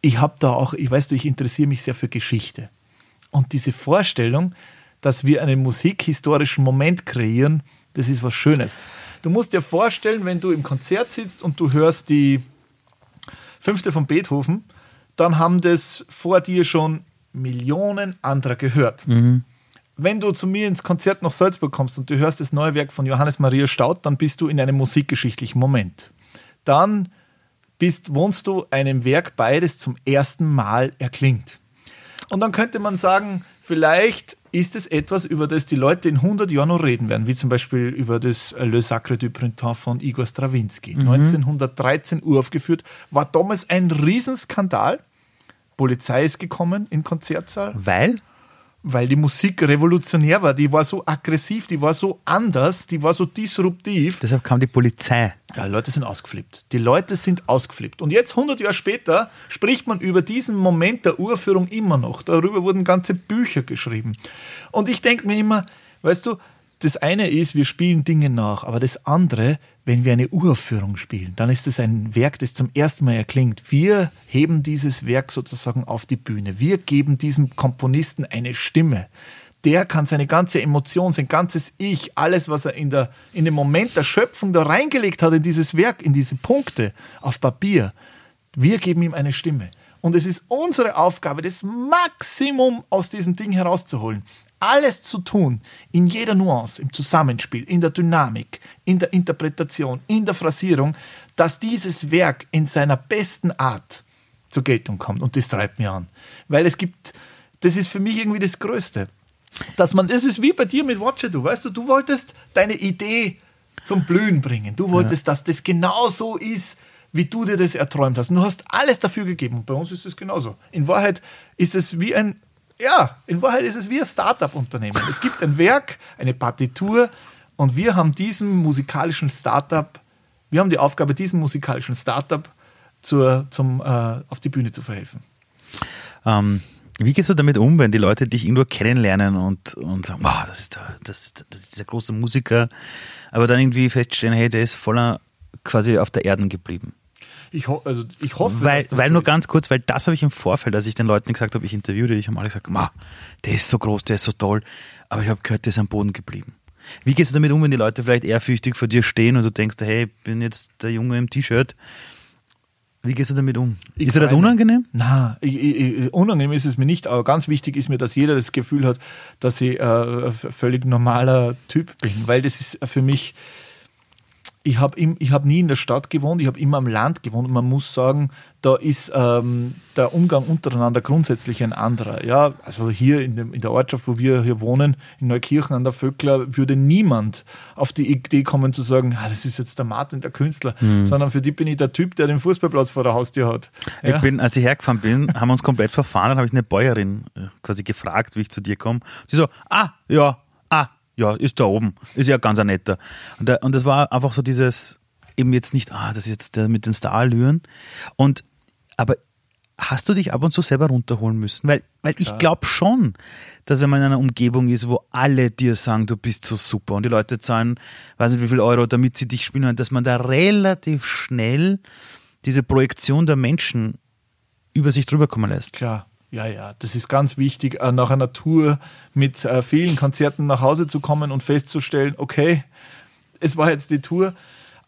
ich habe da auch, ich weiß du, ich interessiere mich sehr für Geschichte. Und diese Vorstellung, dass wir einen musikhistorischen Moment kreieren, das ist was Schönes. Du musst dir vorstellen, wenn du im Konzert sitzt und du hörst die fünfte von Beethoven, dann haben das vor dir schon Millionen anderer gehört. Mhm. Wenn du zu mir ins Konzert nach Salzburg kommst und du hörst das neue Werk von Johannes Maria Staud, dann bist du in einem musikgeschichtlichen Moment. Dann bist, wohnst du einem Werk bei, das zum ersten Mal erklingt. Und dann könnte man sagen, vielleicht ist es etwas, über das die Leute in 100 Jahren noch reden werden, wie zum Beispiel über das Le Sacre du Printemps von Igor Strawinski. Mhm. 1913 uraufgeführt, war damals ein Riesenskandal. Polizei ist gekommen in Konzertsaal. Weil? Weil die Musik revolutionär war. Die war so aggressiv, die war so anders, die war so disruptiv. Deshalb kam die Polizei. Ja, Leute sind ausgeflippt. Die Leute sind ausgeflippt. Und jetzt, 100 Jahre später, spricht man über diesen Moment der Urführung immer noch. Darüber wurden ganze Bücher geschrieben. Und ich denke mir immer, weißt du, das eine ist, wir spielen Dinge nach, aber das andere, wenn wir eine Uraufführung spielen, dann ist es ein Werk, das zum ersten Mal erklingt. Wir heben dieses Werk sozusagen auf die Bühne. Wir geben diesem Komponisten eine Stimme. Der kann seine ganze Emotion, sein ganzes Ich, alles, was er in, der, in dem Moment der Schöpfung da reingelegt hat in dieses Werk, in diese Punkte auf Papier, wir geben ihm eine Stimme. Und es ist unsere Aufgabe, das Maximum aus diesem Ding herauszuholen alles zu tun, in jeder Nuance, im Zusammenspiel, in der Dynamik, in der Interpretation, in der Phrasierung, dass dieses Werk in seiner besten Art zur Geltung kommt. Und das treibt mir an. Weil es gibt, das ist für mich irgendwie das Größte. Dass man, das ist wie bei dir mit Watcher, du weißt du, du wolltest deine Idee zum Blühen bringen. Du wolltest, ja. dass das genau so ist, wie du dir das erträumt hast. Und du hast alles dafür gegeben. Und bei uns ist es genauso. In Wahrheit ist es wie ein ja, in Wahrheit ist es wie ein Startup-Unternehmen. Es gibt ein Werk, eine Partitur und wir haben diesem musikalischen Startup, wir haben die Aufgabe, diesem musikalischen Startup zur, zum, äh, auf die Bühne zu verhelfen. Ähm, wie gehst du damit um, wenn die Leute dich irgendwo kennenlernen und, und sagen, wow, das ist, der, das, das ist dieser große Musiker, aber dann irgendwie feststellen, hey, der ist voller quasi auf der Erden geblieben? Ich, ho also ich hoffe, weil, dass das weil so nur ist. ganz kurz, weil das habe ich im Vorfeld, als ich den Leuten gesagt habe, ich interviewe dich, haben alle gesagt, der ist so groß, der ist so toll, aber ich habe gehört, der ist am Boden geblieben. Wie gehst du damit um, wenn die Leute vielleicht ehrfürchtig vor dir stehen und du denkst, hey, ich bin jetzt der Junge im T-Shirt? Wie gehst du damit um? Ich ist dir das unangenehm? Nein, unangenehm ist es mir nicht, aber ganz wichtig ist mir, dass jeder das Gefühl hat, dass ich äh, völlig normaler Typ bin, weil das ist für mich ich habe hab nie in der Stadt gewohnt, ich habe immer am Land gewohnt und man muss sagen, da ist ähm, der Umgang untereinander grundsätzlich ein anderer. Ja, also hier in, dem, in der Ortschaft, wo wir hier wohnen, in Neukirchen an der Vöckler, würde niemand auf die Idee kommen zu sagen, ah, das ist jetzt der Martin, der Künstler, mhm. sondern für die bin ich der Typ, der den Fußballplatz vor der Haustür hat. Ja? Ich bin, als ich hergefahren bin, haben wir uns komplett verfahren, dann habe ich eine Bäuerin äh, quasi gefragt, wie ich zu dir komme. Sie so, ah, ja, ja, ist da oben. Ist ja ganz ein netter. Und, und das war einfach so dieses, eben jetzt nicht, ah, das ist jetzt der mit den Starallüren. Und, aber hast du dich ab und zu selber runterholen müssen? Weil, weil ich glaube schon, dass wenn man in einer Umgebung ist, wo alle dir sagen, du bist so super und die Leute zahlen, weiß nicht wie viel Euro, damit sie dich spielen, dass man da relativ schnell diese Projektion der Menschen über sich drüber kommen lässt. Klar. Ja, ja, das ist ganz wichtig, äh, nach einer Tour mit äh, vielen Konzerten nach Hause zu kommen und festzustellen, okay, es war jetzt die Tour,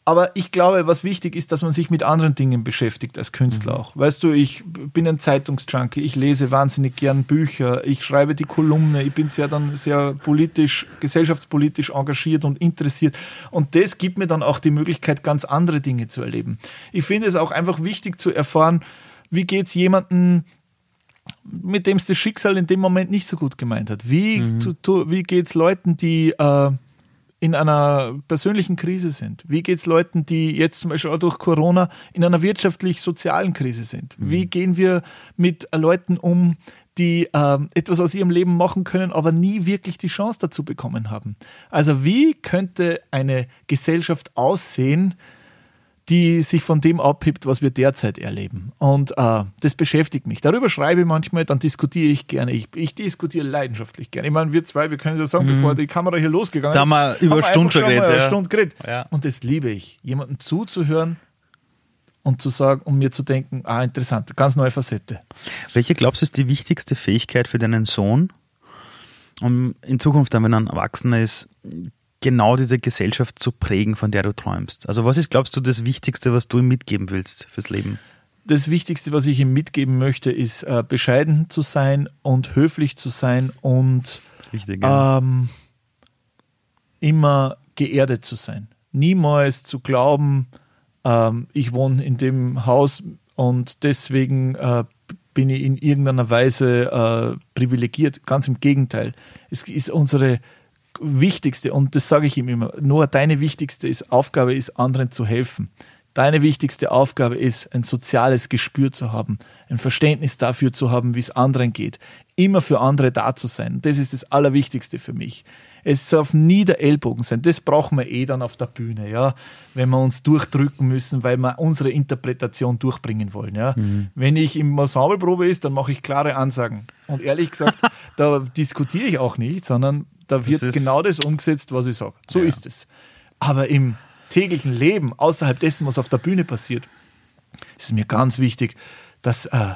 aber ich glaube, was wichtig ist, dass man sich mit anderen Dingen beschäftigt als Künstler mhm. auch. Weißt du, ich bin ein Zeitungsjunkie, ich lese wahnsinnig gern Bücher, ich schreibe die Kolumne, ich bin sehr dann sehr politisch, gesellschaftspolitisch engagiert und interessiert. Und das gibt mir dann auch die Möglichkeit, ganz andere Dinge zu erleben. Ich finde es auch einfach wichtig zu erfahren, wie geht es jemandem, mit dem es das Schicksal in dem Moment nicht so gut gemeint hat. Wie, mhm. wie geht es Leuten, die äh, in einer persönlichen Krise sind? Wie geht es Leuten, die jetzt zum Beispiel auch durch Corona in einer wirtschaftlich-sozialen Krise sind? Mhm. Wie gehen wir mit Leuten um, die äh, etwas aus ihrem Leben machen können, aber nie wirklich die Chance dazu bekommen haben? Also wie könnte eine Gesellschaft aussehen, die sich von dem abhebt, was wir derzeit erleben. Und äh, das beschäftigt mich. Darüber schreibe ich manchmal, dann diskutiere ich gerne. Ich, ich diskutiere leidenschaftlich gerne. Ich meine, wir zwei, wir können ja sagen, mhm. bevor die Kamera hier losgegangen da ist, wir über Stunden geredet. Ja. Stunde geredet. Ja. Und das liebe ich, jemandem zuzuhören und zu sagen, um mir zu denken, ah, interessant, ganz neue Facette. Welche glaubst du ist die wichtigste Fähigkeit für deinen Sohn, um in Zukunft, wenn er ein Erwachsener ist, genau diese Gesellschaft zu prägen, von der du träumst? Also was ist, glaubst du, das Wichtigste, was du ihm mitgeben willst fürs Leben? Das Wichtigste, was ich ihm mitgeben möchte, ist äh, bescheiden zu sein und höflich zu sein und wichtig, ja. ähm, immer geerdet zu sein. Niemals zu glauben, ähm, ich wohne in dem Haus und deswegen äh, bin ich in irgendeiner Weise äh, privilegiert. Ganz im Gegenteil. Es ist unsere wichtigste, und das sage ich ihm immer, nur deine wichtigste ist, Aufgabe ist, anderen zu helfen. Deine wichtigste Aufgabe ist, ein soziales Gespür zu haben, ein Verständnis dafür zu haben, wie es anderen geht, immer für andere da zu sein. Das ist das Allerwichtigste für mich. Es darf nie der Ellbogen sein. Das brauchen wir eh dann auf der Bühne, ja, wenn wir uns durchdrücken müssen, weil wir unsere Interpretation durchbringen wollen. Ja. Mhm. Wenn ich im Ensembleprobe ist, dann mache ich klare Ansagen. Und ehrlich gesagt, da diskutiere ich auch nicht, sondern da wird das genau das umgesetzt, was ich sage. So ja. ist es. Aber im täglichen Leben, außerhalb dessen, was auf der Bühne passiert, ist es mir ganz wichtig, dass äh,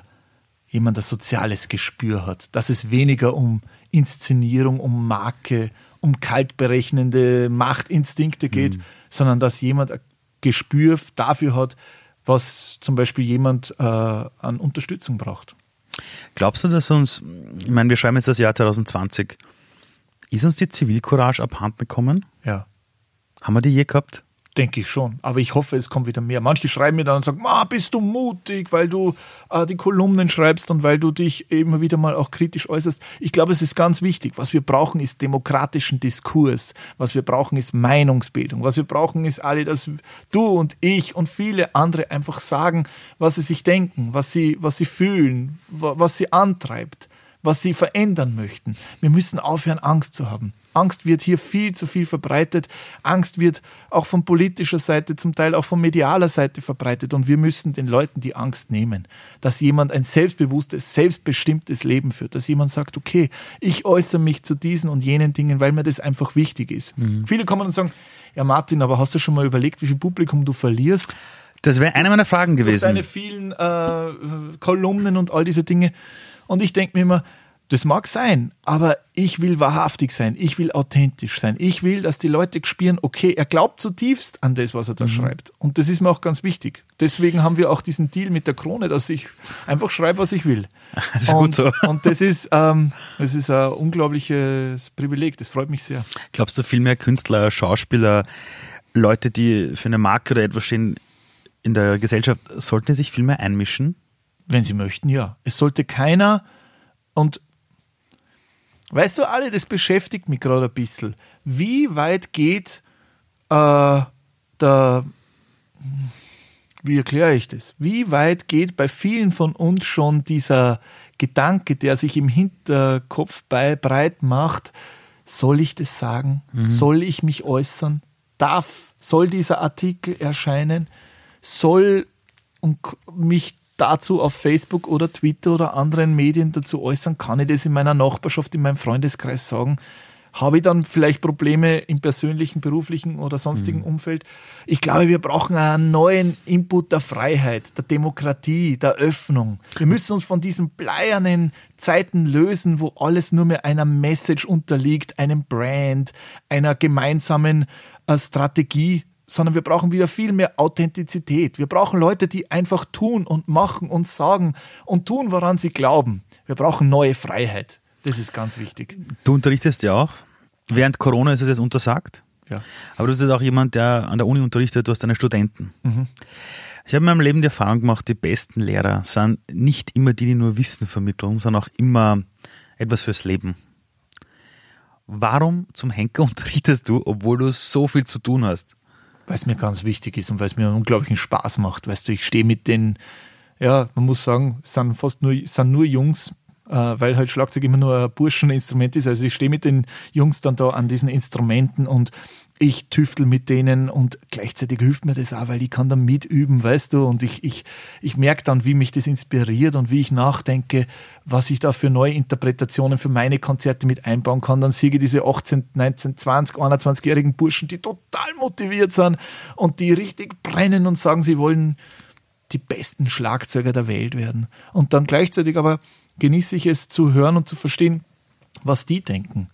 jemand ein soziales Gespür hat, dass es weniger um Inszenierung, um Marke, um kaltberechnende Machtinstinkte geht, mhm. sondern dass jemand ein Gespür dafür hat, was zum Beispiel jemand äh, an Unterstützung braucht. Glaubst du, dass uns, ich meine, wir schreiben jetzt das Jahr 2020, ist uns die Zivilcourage abhanden gekommen? Ja. Haben wir die je gehabt? Denke ich schon. Aber ich hoffe, es kommt wieder mehr. Manche schreiben mir dann und sagen, Ma, bist du mutig, weil du äh, die Kolumnen schreibst und weil du dich immer wieder mal auch kritisch äußerst. Ich glaube, es ist ganz wichtig. Was wir brauchen, ist demokratischen Diskurs. Was wir brauchen, ist Meinungsbildung. Was wir brauchen, ist alle, dass du und ich und viele andere einfach sagen, was sie sich denken, was sie, was sie fühlen, was sie antreibt was sie verändern möchten. Wir müssen aufhören, Angst zu haben. Angst wird hier viel zu viel verbreitet. Angst wird auch von politischer Seite, zum Teil auch von medialer Seite verbreitet. Und wir müssen den Leuten die Angst nehmen, dass jemand ein selbstbewusstes, selbstbestimmtes Leben führt. Dass jemand sagt, okay, ich äußere mich zu diesen und jenen Dingen, weil mir das einfach wichtig ist. Mhm. Viele kommen und sagen, ja Martin, aber hast du schon mal überlegt, wie viel Publikum du verlierst? Das wäre eine meiner Fragen gewesen. Deine vielen äh, Kolumnen und all diese Dinge. Und ich denke mir immer, das mag sein, aber ich will wahrhaftig sein, ich will authentisch sein, ich will, dass die Leute spüren, okay, er glaubt zutiefst an das, was er da mhm. schreibt. Und das ist mir auch ganz wichtig. Deswegen haben wir auch diesen Deal mit der Krone, dass ich einfach schreibe, was ich will. Das ist und, gut so. und das ist, ähm, das ist ein unglaubliches Privileg, das freut mich sehr. Glaubst du, viel mehr Künstler, Schauspieler, Leute, die für eine Marke oder etwas stehen in der Gesellschaft, sollten sich viel mehr einmischen? Wenn sie möchten, ja. Es sollte keiner, und weißt du, alle, das beschäftigt mich gerade ein bisschen. Wie weit geht äh, der, wie erkläre ich das? Wie weit geht bei vielen von uns schon dieser Gedanke, der sich im Hinterkopf bei, breit macht, soll ich das sagen? Mhm. Soll ich mich äußern? Darf, soll dieser Artikel erscheinen? Soll und mich dazu auf Facebook oder Twitter oder anderen Medien dazu äußern? Kann ich das in meiner Nachbarschaft, in meinem Freundeskreis sagen? Habe ich dann vielleicht Probleme im persönlichen, beruflichen oder sonstigen mhm. Umfeld? Ich glaube, wir brauchen einen neuen Input der Freiheit, der Demokratie, der Öffnung. Wir müssen uns von diesen bleiernen Zeiten lösen, wo alles nur mehr einer Message unterliegt, einem Brand, einer gemeinsamen äh, Strategie sondern wir brauchen wieder viel mehr Authentizität. Wir brauchen Leute, die einfach tun und machen und sagen und tun, woran sie glauben. Wir brauchen neue Freiheit. Das ist ganz wichtig. Du unterrichtest ja auch. Während Corona ist es jetzt untersagt. Ja. Aber du bist auch jemand, der an der Uni unterrichtet, du hast deine Studenten. Mhm. Ich habe in meinem Leben die Erfahrung gemacht, die besten Lehrer sind nicht immer die, die nur Wissen vermitteln, sondern auch immer etwas fürs Leben. Warum zum Henker unterrichtest du, obwohl du so viel zu tun hast? Weil es mir ganz wichtig ist und weil es mir unglaublichen Spaß macht. Weißt du, ich stehe mit den, ja, man muss sagen, es sind fast nur, sind nur Jungs äh, weil halt Schlagzeug immer nur ein Burscheninstrument ist. Also ich stehe mit den Jungs dann da an diesen Instrumenten und ich tüftel mit denen und gleichzeitig hilft mir das auch, weil ich kann dann mitüben, weißt du, und ich, ich, ich merke dann, wie mich das inspiriert und wie ich nachdenke, was ich da für neue Interpretationen für meine Konzerte mit einbauen kann. Dann sehe ich diese 18, 19, 20, 21-jährigen Burschen, die total motiviert sind und die richtig brennen und sagen, sie wollen die besten Schlagzeuger der Welt werden. Und dann gleichzeitig aber genieße ich es zu hören und zu verstehen, was die denken.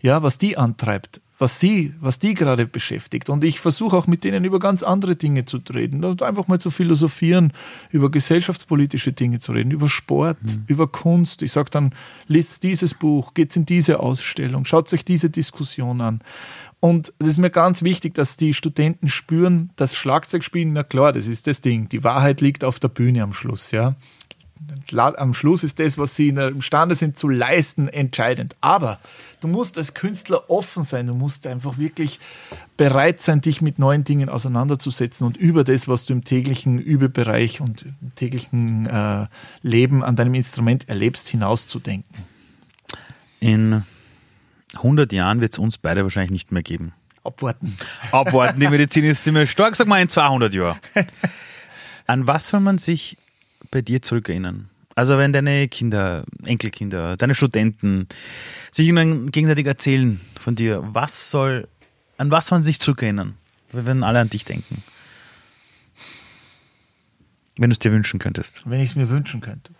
Ja, was die antreibt, was sie, was die gerade beschäftigt. Und ich versuche auch mit denen über ganz andere Dinge zu reden und einfach mal zu philosophieren, über gesellschaftspolitische Dinge zu reden, über Sport, mhm. über Kunst. Ich sage dann, liest dieses Buch, geht in diese Ausstellung, schaut euch diese Diskussion an. Und es ist mir ganz wichtig, dass die Studenten spüren, dass Schlagzeugspielen, na klar, das ist das Ding. Die Wahrheit liegt auf der Bühne am Schluss, ja am Schluss ist das, was sie imstande sind zu leisten, entscheidend. Aber du musst als Künstler offen sein, du musst einfach wirklich bereit sein, dich mit neuen Dingen auseinanderzusetzen und über das, was du im täglichen Übebereich und im täglichen äh, Leben an deinem Instrument erlebst, hinauszudenken. In 100 Jahren wird es uns beide wahrscheinlich nicht mehr geben. Abwarten. Abwarten, die Medizin ist ziemlich stark, sag mal in 200 Jahren. An was soll man sich bei dir zurückerinnern? Also wenn deine Kinder, Enkelkinder, deine Studenten sich gegenseitig erzählen von dir, was soll, an was sollen sie sich zurückerinnern? Werden alle an dich denken. Wenn du es dir wünschen könntest. Wenn ich es mir wünschen könnte.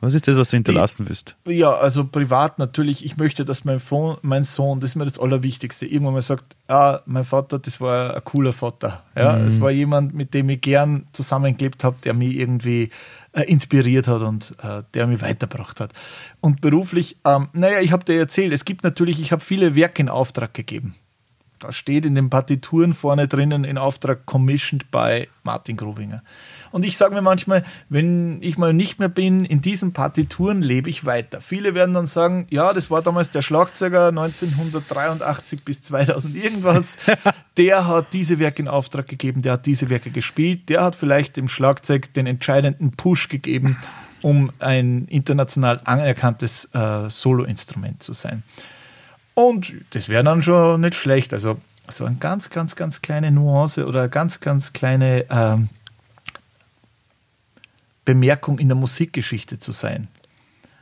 Was ist das, was du hinterlassen wirst? Ja, also privat natürlich. Ich möchte, dass mein, Sohn, mein Sohn, das ist mir das Allerwichtigste, irgendwann mal sagt, ja, mein Vater, das war ein cooler Vater. Ja, mhm. es war jemand, mit dem ich gern zusammengelebt habe, der mich irgendwie äh, inspiriert hat und äh, der mich weitergebracht hat. Und beruflich, ähm, naja, ich habe dir erzählt, es gibt natürlich, ich habe viele Werke in Auftrag gegeben. Da steht in den Partituren vorne drinnen in Auftrag commissioned by Martin Grubinger. Und ich sage mir manchmal, wenn ich mal nicht mehr bin, in diesen Partituren lebe ich weiter. Viele werden dann sagen, ja, das war damals der Schlagzeuger 1983 bis 2000 irgendwas. der hat diese Werke in Auftrag gegeben, der hat diese Werke gespielt, der hat vielleicht dem Schlagzeug den entscheidenden Push gegeben, um ein international anerkanntes äh, Soloinstrument zu sein. Und das wäre dann schon nicht schlecht. Also so eine ganz, ganz, ganz kleine Nuance oder ganz, ganz kleine ähm, Bemerkung in der Musikgeschichte zu sein.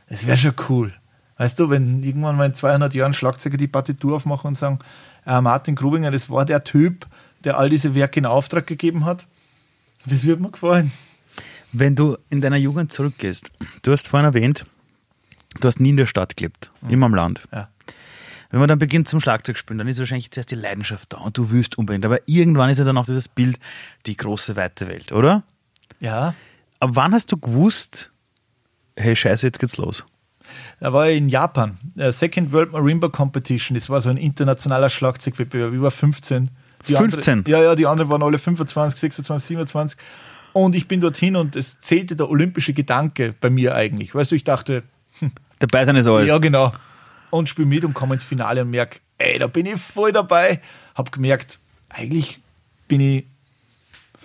Das wäre schon cool. Weißt du, wenn irgendwann mal in 200 Jahren Schlagzeuger die Partitur aufmachen und sagen, äh, Martin Grubinger, das war der Typ, der all diese Werke in Auftrag gegeben hat, das wird mir gefallen. Wenn du in deiner Jugend zurückgehst, du hast vorhin erwähnt, du hast nie in der Stadt gelebt, mhm. immer am Land. Ja. Wenn man dann beginnt zum Schlagzeug spielen, dann ist wahrscheinlich zuerst die Leidenschaft da und du wüsst unbedingt. Aber irgendwann ist ja dann auch dieses Bild, die große, weite Welt, oder? Ja. Ab wann hast du gewusst, hey Scheiße, jetzt geht's los? Da war ich in Japan, Second World Marimba Competition, das war so ein internationaler Schlagzeugwettbewerb, ich war 15. Die 15? Andere, ja, ja, die anderen waren alle 25, 26, 27. Und ich bin dorthin und es zählte der olympische Gedanke bei mir eigentlich. Weißt du, ich dachte, hm, dabei sein ist alles. Ja, genau. Und spiele mit und komme ins Finale und merke, ey, da bin ich voll dabei. Hab gemerkt, eigentlich bin ich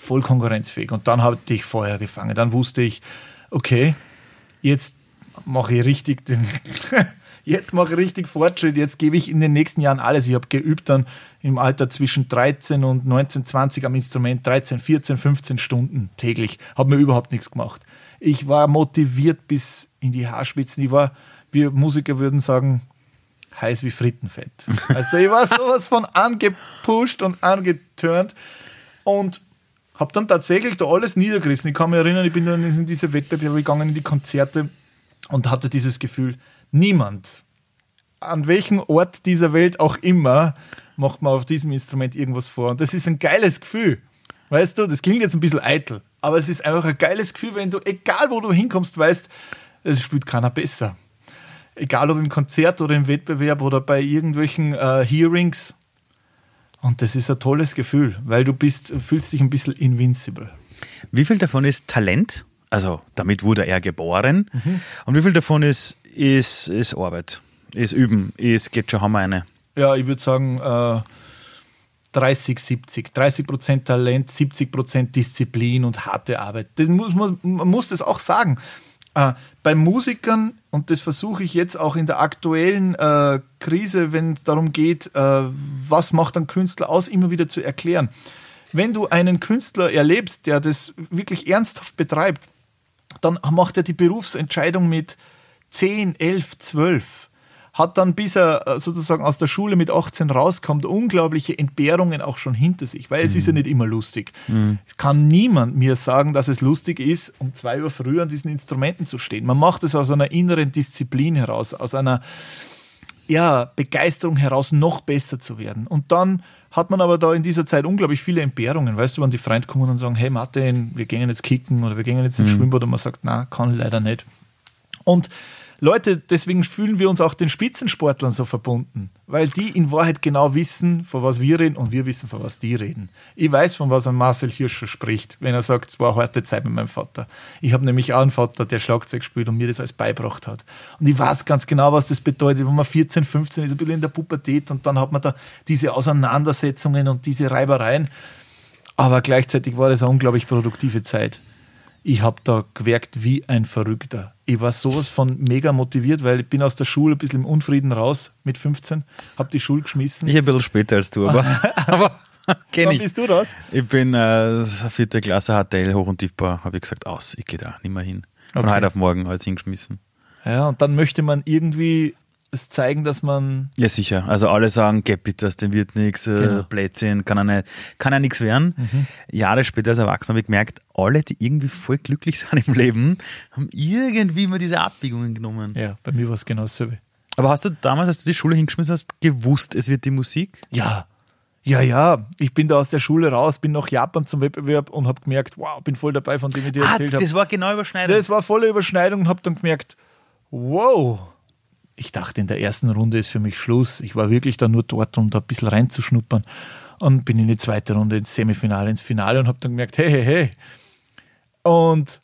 voll konkurrenzfähig. Und dann hatte ich Feuer gefangen. Dann wusste ich, okay, jetzt mache ich richtig den, jetzt mache ich richtig Fortschritt, jetzt gebe ich in den nächsten Jahren alles. Ich habe geübt dann im Alter zwischen 13 und 19, 20 am Instrument, 13, 14, 15 Stunden täglich. Habe mir überhaupt nichts gemacht. Ich war motiviert bis in die Haarspitzen. Ich war, wir Musiker würden sagen, heiß wie Frittenfett. Also ich war sowas von angepusht und angeturnt und habe dann tatsächlich da alles niedergerissen. Ich kann mich erinnern, ich bin dann in diese Wettbewerbe gegangen, in die Konzerte und hatte dieses Gefühl, niemand, an welchem Ort dieser Welt auch immer, macht man auf diesem Instrument irgendwas vor. Und das ist ein geiles Gefühl. Weißt du, das klingt jetzt ein bisschen eitel, aber es ist einfach ein geiles Gefühl, wenn du, egal wo du hinkommst, weißt, es spielt keiner besser. Egal ob im Konzert oder im Wettbewerb oder bei irgendwelchen äh, Hearings. Und das ist ein tolles Gefühl, weil du bist, fühlst dich ein bisschen invincible. Wie viel davon ist Talent? Also damit wurde er geboren. Mhm. Und wie viel davon ist, ist, ist Arbeit? Ist Üben? Ist, geht schon Hammer eine? Ja, ich würde sagen äh, 30, 70. 30 Prozent Talent, 70 Prozent Disziplin und harte Arbeit. Das muss, man, man muss das auch sagen. Äh, bei Musikern, und das versuche ich jetzt auch in der aktuellen äh, Krise, wenn es darum geht, äh, was macht ein Künstler aus, immer wieder zu erklären. Wenn du einen Künstler erlebst, der das wirklich ernsthaft betreibt, dann macht er die Berufsentscheidung mit 10, 11, 12 hat dann, bis er äh, sozusagen aus der Schule mit 18 rauskommt, unglaubliche Entbehrungen auch schon hinter sich, weil es mhm. ist ja nicht immer lustig. Mhm. Es kann niemand mir sagen, dass es lustig ist, um zwei Uhr früh an diesen Instrumenten zu stehen. Man macht es aus einer inneren Disziplin heraus, aus einer ja, Begeisterung heraus, noch besser zu werden. Und dann hat man aber da in dieser Zeit unglaublich viele Entbehrungen. Weißt du, wenn die Freunde kommen und sagen, hey Martin, wir gehen jetzt kicken oder wir gehen jetzt ins mhm. Schwimmbad und man sagt, na, kann leider nicht. Und Leute, deswegen fühlen wir uns auch den Spitzensportlern so verbunden, weil die in Wahrheit genau wissen, von was wir reden und wir wissen, von was die reden. Ich weiß, von was ein Marcel Hirscher spricht, wenn er sagt, es war eine harte Zeit mit meinem Vater. Ich habe nämlich auch einen Vater, der Schlagzeug spielt und mir das alles beibracht hat. Und ich weiß ganz genau, was das bedeutet, wenn man 14, 15 ist, ein bisschen in der Pubertät und dann hat man da diese Auseinandersetzungen und diese Reibereien. Aber gleichzeitig war das eine unglaublich produktive Zeit ich habe da gewerkt wie ein Verrückter. Ich war sowas von mega motiviert, weil ich bin aus der Schule ein bisschen im Unfrieden raus mit 15, habe die Schule geschmissen. Ich ein bisschen später als du, aber, aber kenne ich. bist du das? Ich bin äh, vierte Klasse HTL, hoch und tiefbar, habe ich gesagt, aus, ich gehe da nicht mehr hin. Von okay. heute auf morgen alles hingeschmissen. Ja, und dann möchte man irgendwie es zeigen, dass man. Ja, sicher. Also alle sagen, geh bitte, aus dem wird nichts, äh, genau. Blödsinn, kann er kann er nichts werden. Mhm. Jahre später als Erwachsener habe ich gemerkt, alle, die irgendwie voll glücklich sind im Leben, haben irgendwie immer diese Abbiegungen genommen. Ja, bei mir war es genau dasselbe. Aber hast du damals, als du die Schule hingeschmissen hast, gewusst, es wird die Musik? Ja. Ja, ja, ich bin da aus der Schule raus, bin nach Japan zum Wettbewerb und habe gemerkt, wow, bin voll dabei, von dem ich dir ah, erzählt habe. Das war genau Überschneidung. Das war volle Überschneidung und habe dann gemerkt, wow, ich dachte, in der ersten Runde ist für mich Schluss. Ich war wirklich da nur dort, um da ein bisschen reinzuschnuppern. Und bin in die zweite Runde ins Semifinale, ins Finale und habe dann gemerkt, hey, hey, hey. Und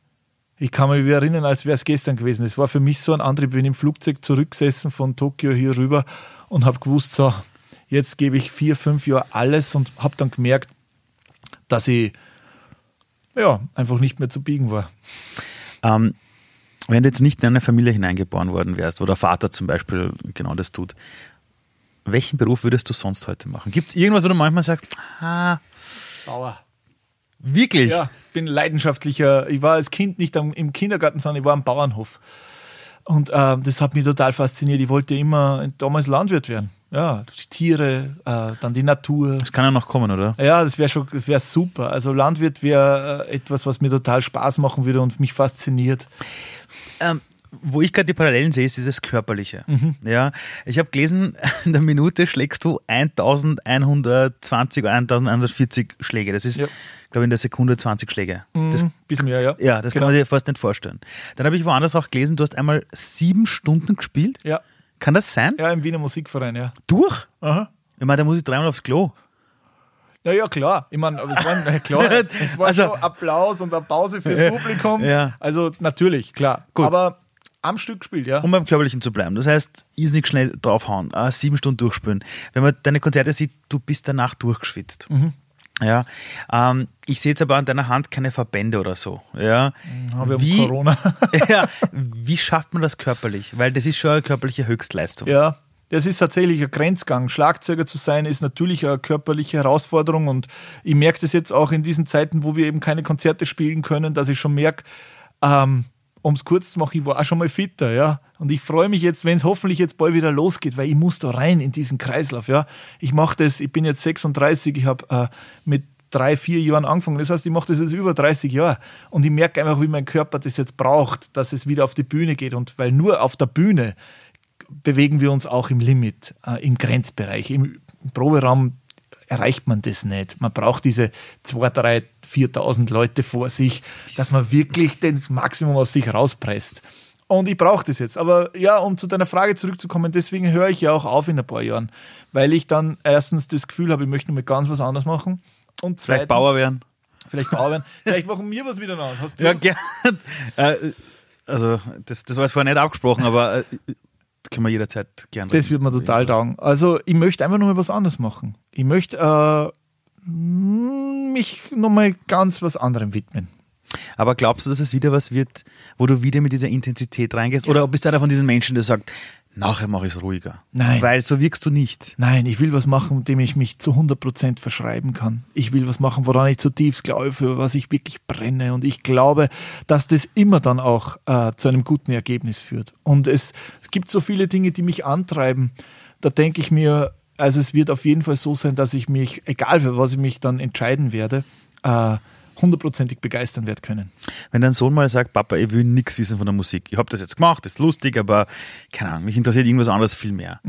ich kann mich wieder erinnern, als wäre es gestern gewesen. Es war für mich so ein Antrieb. Ich bin im Flugzeug zurückgesessen von Tokio hier rüber und habe gewusst, so, jetzt gebe ich vier, fünf Jahre alles und habe dann gemerkt, dass ich ja, einfach nicht mehr zu biegen war. Ähm, wenn du jetzt nicht in eine Familie hineingeboren worden wärst, wo der Vater zum Beispiel genau das tut, welchen Beruf würdest du sonst heute machen? Gibt es irgendwas, wo du manchmal sagst, ah, Bauer. Wirklich? Ja, bin leidenschaftlicher. Ich war als Kind nicht im Kindergarten, sondern ich war am Bauernhof. Und äh, das hat mich total fasziniert. Ich wollte immer damals Landwirt werden. Ja, die Tiere, äh, dann die Natur. Das kann ja noch kommen, oder? Ja, das wäre schon, das wäre super. Also Landwirt wäre äh, etwas, was mir total Spaß machen würde und mich fasziniert. Ähm, wo ich gerade die Parallelen sehe, ist dieses Körperliche. Mhm. Ja, ich habe gelesen, in der Minute schlägst du 1120 oder 1140 Schläge. Das ist, ja. glaube ich, in der Sekunde 20 Schläge. Mhm, das, bisschen mehr, ja. Ja, das genau. kann man sich fast nicht vorstellen. Dann habe ich woanders auch gelesen, du hast einmal sieben Stunden gespielt. Ja. Kann das sein? Ja, im Wiener Musikverein, ja. Durch? Aha. Ich meine, da muss ich dreimal aufs Klo. Ja, ja, klar. Ich meine, es war, klar, es war also, schon Applaus und eine Pause fürs Publikum. Ja. Also natürlich, klar. Gut. Aber am Stück gespielt, ja. Um beim Körperlichen zu bleiben. Das heißt, nicht schnell draufhauen, äh, sieben Stunden durchspülen. Wenn man deine Konzerte sieht, du bist danach durchgeschwitzt. Mhm. Ja, ähm, ich sehe jetzt aber an deiner Hand keine Verbände oder so. Ja, Haben wir wie, Corona. ja, wie schafft man das körperlich? Weil das ist schon eine körperliche Höchstleistung. Ja, das ist tatsächlich ein Grenzgang. Schlagzeuger zu sein ist natürlich eine körperliche Herausforderung und ich merke das jetzt auch in diesen Zeiten, wo wir eben keine Konzerte spielen können, dass ich schon merke, ähm, um es kurz zu machen, ich war auch schon mal fitter, ja. Und ich freue mich jetzt, wenn es hoffentlich jetzt bald wieder losgeht, weil ich muss da rein in diesen Kreislauf, ja. Ich mache das, ich bin jetzt 36, ich habe äh, mit drei, vier Jahren angefangen. Das heißt, ich mache das jetzt über 30 Jahre. Und ich merke einfach, wie mein Körper das jetzt braucht, dass es wieder auf die Bühne geht. Und weil nur auf der Bühne bewegen wir uns auch im Limit, äh, im Grenzbereich. Im, Proberaum erreicht man das nicht. Man braucht diese 2, 3, 4.000 Leute vor sich, dass man wirklich das Maximum aus sich rauspresst. Und ich brauche das jetzt. Aber ja, um zu deiner Frage zurückzukommen, deswegen höre ich ja auch auf in ein paar Jahren, weil ich dann erstens das Gefühl habe, ich möchte mal ganz was anderes machen. Und zweitens, Vielleicht Bauer werden. Vielleicht Bauer werden. Vielleicht machen wir was miteinander. Hast du Ja, Lust? gern. Äh, also, das, das war jetzt vorher nicht abgesprochen, aber äh, können wir jederzeit gerne. Das wird mir total taugen. Also ich möchte einfach nur mal was anderes machen. Ich möchte äh, mich nochmal ganz was anderem widmen. Aber glaubst du, dass es wieder was wird, wo du wieder mit dieser Intensität reingehst? Oder bist du einer von diesen Menschen, der sagt, nachher mache ich es ruhiger? Nein. Weil so wirkst du nicht. Nein, ich will was machen, dem ich mich zu 100% verschreiben kann. Ich will was machen, woran ich zutiefst glaube, für was ich wirklich brenne. Und ich glaube, dass das immer dann auch äh, zu einem guten Ergebnis führt. Und es, es gibt so viele Dinge, die mich antreiben. Da denke ich mir, also es wird auf jeden Fall so sein, dass ich mich, egal für was ich mich dann entscheiden werde, äh, hundertprozentig begeistern werde können. Wenn dein Sohn mal sagt, Papa, ich will nichts wissen von der Musik. Ich habe das jetzt gemacht, das ist lustig, aber keine Ahnung, mich interessiert irgendwas anderes viel mehr.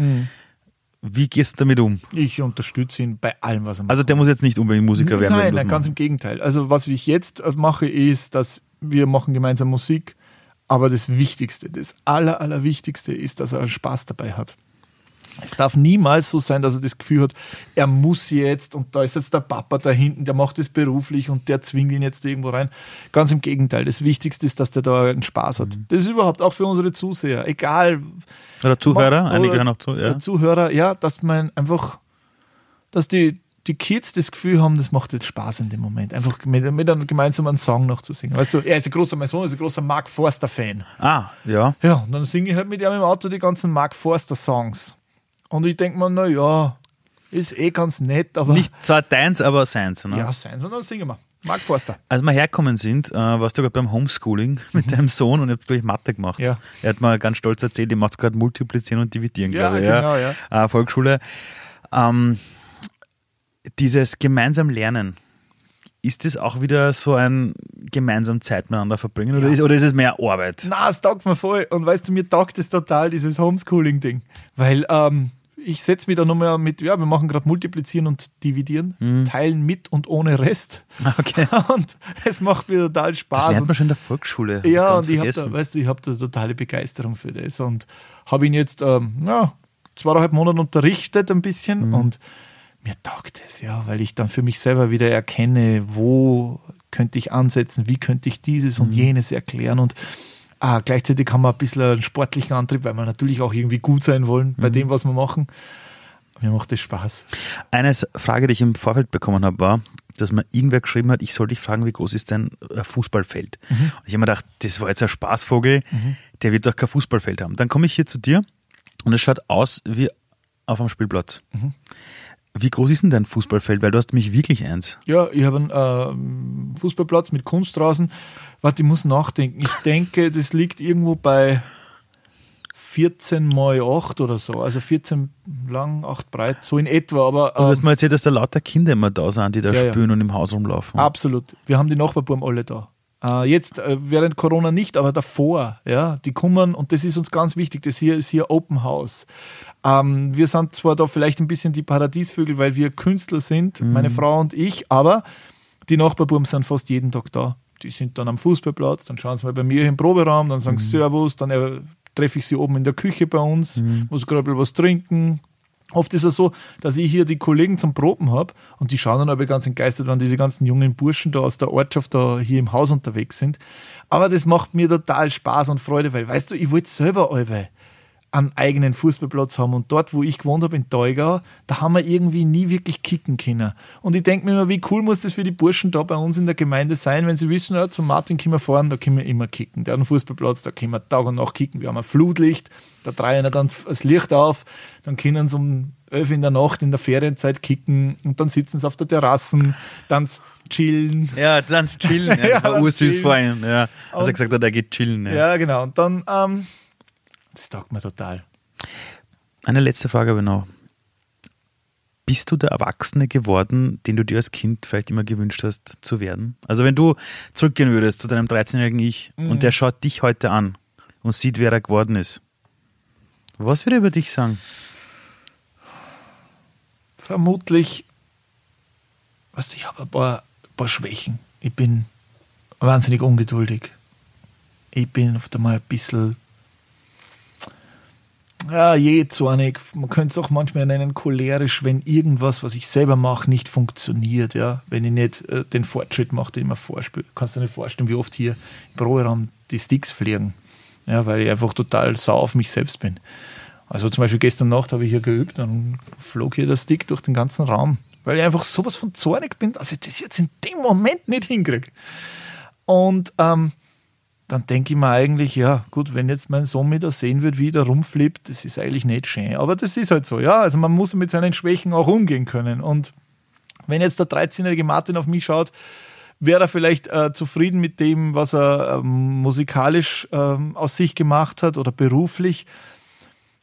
Wie gehst du damit um? Ich unterstütze ihn bei allem, was er macht. Also der muss jetzt nicht unbedingt Musiker werden. Nein, nein, ganz im Gegenteil. Also was ich jetzt mache, ist, dass wir machen gemeinsam Musik, aber das Wichtigste, das Aller, Allerwichtigste ist, dass er Spaß dabei hat. Es darf niemals so sein, dass er das Gefühl hat, er muss jetzt und da ist jetzt der Papa da hinten, der macht das beruflich und der zwingt ihn jetzt irgendwo rein. Ganz im Gegenteil. Das Wichtigste ist, dass der da einen Spaß hat. Das ist überhaupt auch für unsere Zuseher, egal. Oder Zuhörer, macht- einige hören auch zu. Ja. Zuhörer, ja, dass man einfach, dass die, die Kids das Gefühl haben, das macht jetzt Spaß in dem Moment. Einfach mit, mit einem gemeinsamen Song noch zu singen. Weißt du, er ist ein großer, mein Sohn ist ein großer Mark Forster-Fan. Ah, ja. Ja, und dann singe ich halt mit ihm im Auto die ganzen Mark Forster-Songs. Und ich denke mir, naja, ist eh ganz nett, aber. Nicht zwar deins, aber seins. Ne? Ja, sein, sondern singen wir. Mark Forster. Als wir hergekommen sind, äh, warst du gerade beim Homeschooling mit deinem Sohn und ihr habt, glaube ich, Mathe gemacht. Mhm. Ja. Er hat mir ganz stolz erzählt, ihr macht gerade Multiplizieren und Dividieren, Ja, glaube ich. genau, ja. Äh, Volksschule. Ähm, dieses gemeinsam Lernen, ist das auch wieder so ein gemeinsam Zeit miteinander verbringen oder, Ja. ist, oder ist es mehr Arbeit? Na, es taugt mir voll. Und weißt du, mir taugt es total, dieses Homeschooling-Ding. Weil ähm, ich setze mich da nochmal mit, ja, wir machen gerade Multiplizieren und Dividieren, Mhm. teilen mit und ohne Rest. Okay. Und es macht mir total Das Spaß. lernt Und man schon in der Volksschule. Ja, und ich habe da, weißt du, ich habe da totale Begeisterung für das und habe ihn jetzt ähm, ja, zweieinhalb Monate unterrichtet ein bisschen Mhm. und mir taugt es, ja, weil ich dann für mich selber wieder erkenne, wo könnte ich ansetzen, wie könnte ich dieses Mhm. und jenes erklären und ah, gleichzeitig haben wir ein bisschen einen sportlichen Antrieb, weil wir natürlich auch irgendwie gut sein wollen Mhm. bei dem, was wir machen. Mir macht das Spaß. Eine Frage, die ich im Vorfeld bekommen habe, war, dass mir irgendwer geschrieben hat, ich soll dich fragen, wie groß ist dein äh, Fußballfeld? Mhm. Und ich habe mir gedacht, das war jetzt ein Spaßvogel, der wird doch kein Fußballfeld haben. Dann komme ich hier zu dir und es schaut aus wie auf einem Spielplatz. Wie groß ist denn dein Fußballfeld? Weil du hast mich wirklich eins. Ja, ich habe einen ähm, Fußballplatz mit Kunstrasen. Warte, ich muss nachdenken. Ich denke, das liegt irgendwo bei 14 mal 8 oder so. Also 14 lang, 8 breit, so in etwa. Aber Du hast ähm, mir erzählt, dass da lauter Kinder immer da sind, die da Ja, ja. spielen und im Haus rumlaufen. absolut. Wir haben die Nachbarbuben alle da. Äh, jetzt äh, während Corona nicht, aber davor, ja, die kommen und das ist uns ganz wichtig. Das hier ist hier Open House. Ähm, wir sind zwar da vielleicht ein bisschen die Paradiesvögel, weil wir Künstler sind, meine Frau und ich, aber die Nachbarbuben sind fast jeden Tag da. Die sind dann am Fußballplatz, dann schauen sie mal bei mir im Proberaum, dann sagen sie Servus, dann äh, treffe ich sie oben in der Küche bei uns, muss gerade was trinken. Oft ist es so, dass ich hier die Kollegen zum Proben habe und die schauen dann aber ganz entgeistert, wenn diese ganzen jungen Burschen da aus der Ortschaft da hier im Haus unterwegs sind. Aber das macht mir total Spaß und Freude, weil, weißt du, ich wollte selber alle einen eigenen Fußballplatz haben. Und dort, wo ich gewohnt habe, in Teugau, da haben wir irgendwie nie wirklich kicken können. Und ich denke mir immer, wie cool muss das für die Burschen da bei uns in der Gemeinde sein, wenn sie wissen, ja, zum Martin können wir fahren, da können wir immer kicken. Der hat einen Fußballplatz, da können wir Tag und Nacht kicken. Wir haben ein Flutlicht, da drehen wir dann das Licht auf, dann können sie um elf in der Nacht in der Ferienzeit kicken und dann sitzen sie auf der Terrasse, dann chillen. Ja, dann chillen. Ja, ja, war ursüß vorhin. Ja. Als er gesagt hat, er geht chillen. Ja, ja genau. Und dann, ähm, das taugt mir total. Eine letzte Frage aber noch. Bist du der Erwachsene geworden, den du dir als Kind vielleicht immer gewünscht hast zu werden? Also wenn du zurückgehen würdest zu deinem 13-jährigen Ich mhm. und der schaut dich heute an und sieht, wer er geworden ist, was würde er über dich sagen? Vermutlich, was ich habe ein paar, ein paar Schwächen. Ich bin wahnsinnig ungeduldig. Ich bin oft einmal ein bisschen ja, je zornig. Man könnte es auch manchmal nennen cholerisch, wenn irgendwas, was ich selber mache, nicht funktioniert. Ja? Wenn ich nicht äh, den Fortschritt mache, den ich mir vorspiele. Kannst du dir nicht vorstellen, wie oft hier im Proberaum die Sticks fliegen. Ja, weil ich einfach total sau auf mich selbst bin. Also zum Beispiel gestern Nacht habe ich hier geübt, dann flog hier der Stick durch den ganzen Raum, weil ich einfach sowas von zornig bin, dass ich das jetzt in dem Moment nicht hinkriege. Und ähm, dann denke ich mir eigentlich, ja, gut, wenn jetzt mein Sohn mir da sehen wird, wie der rumflippt, das ist eigentlich nicht schön. Aber das ist halt so, ja. Also man muss mit seinen Schwächen auch umgehen können. Und wenn jetzt der 13-jährige Martin auf mich schaut, wäre er vielleicht äh, zufrieden mit dem, was er ähm, musikalisch ähm, aus sich gemacht hat oder beruflich.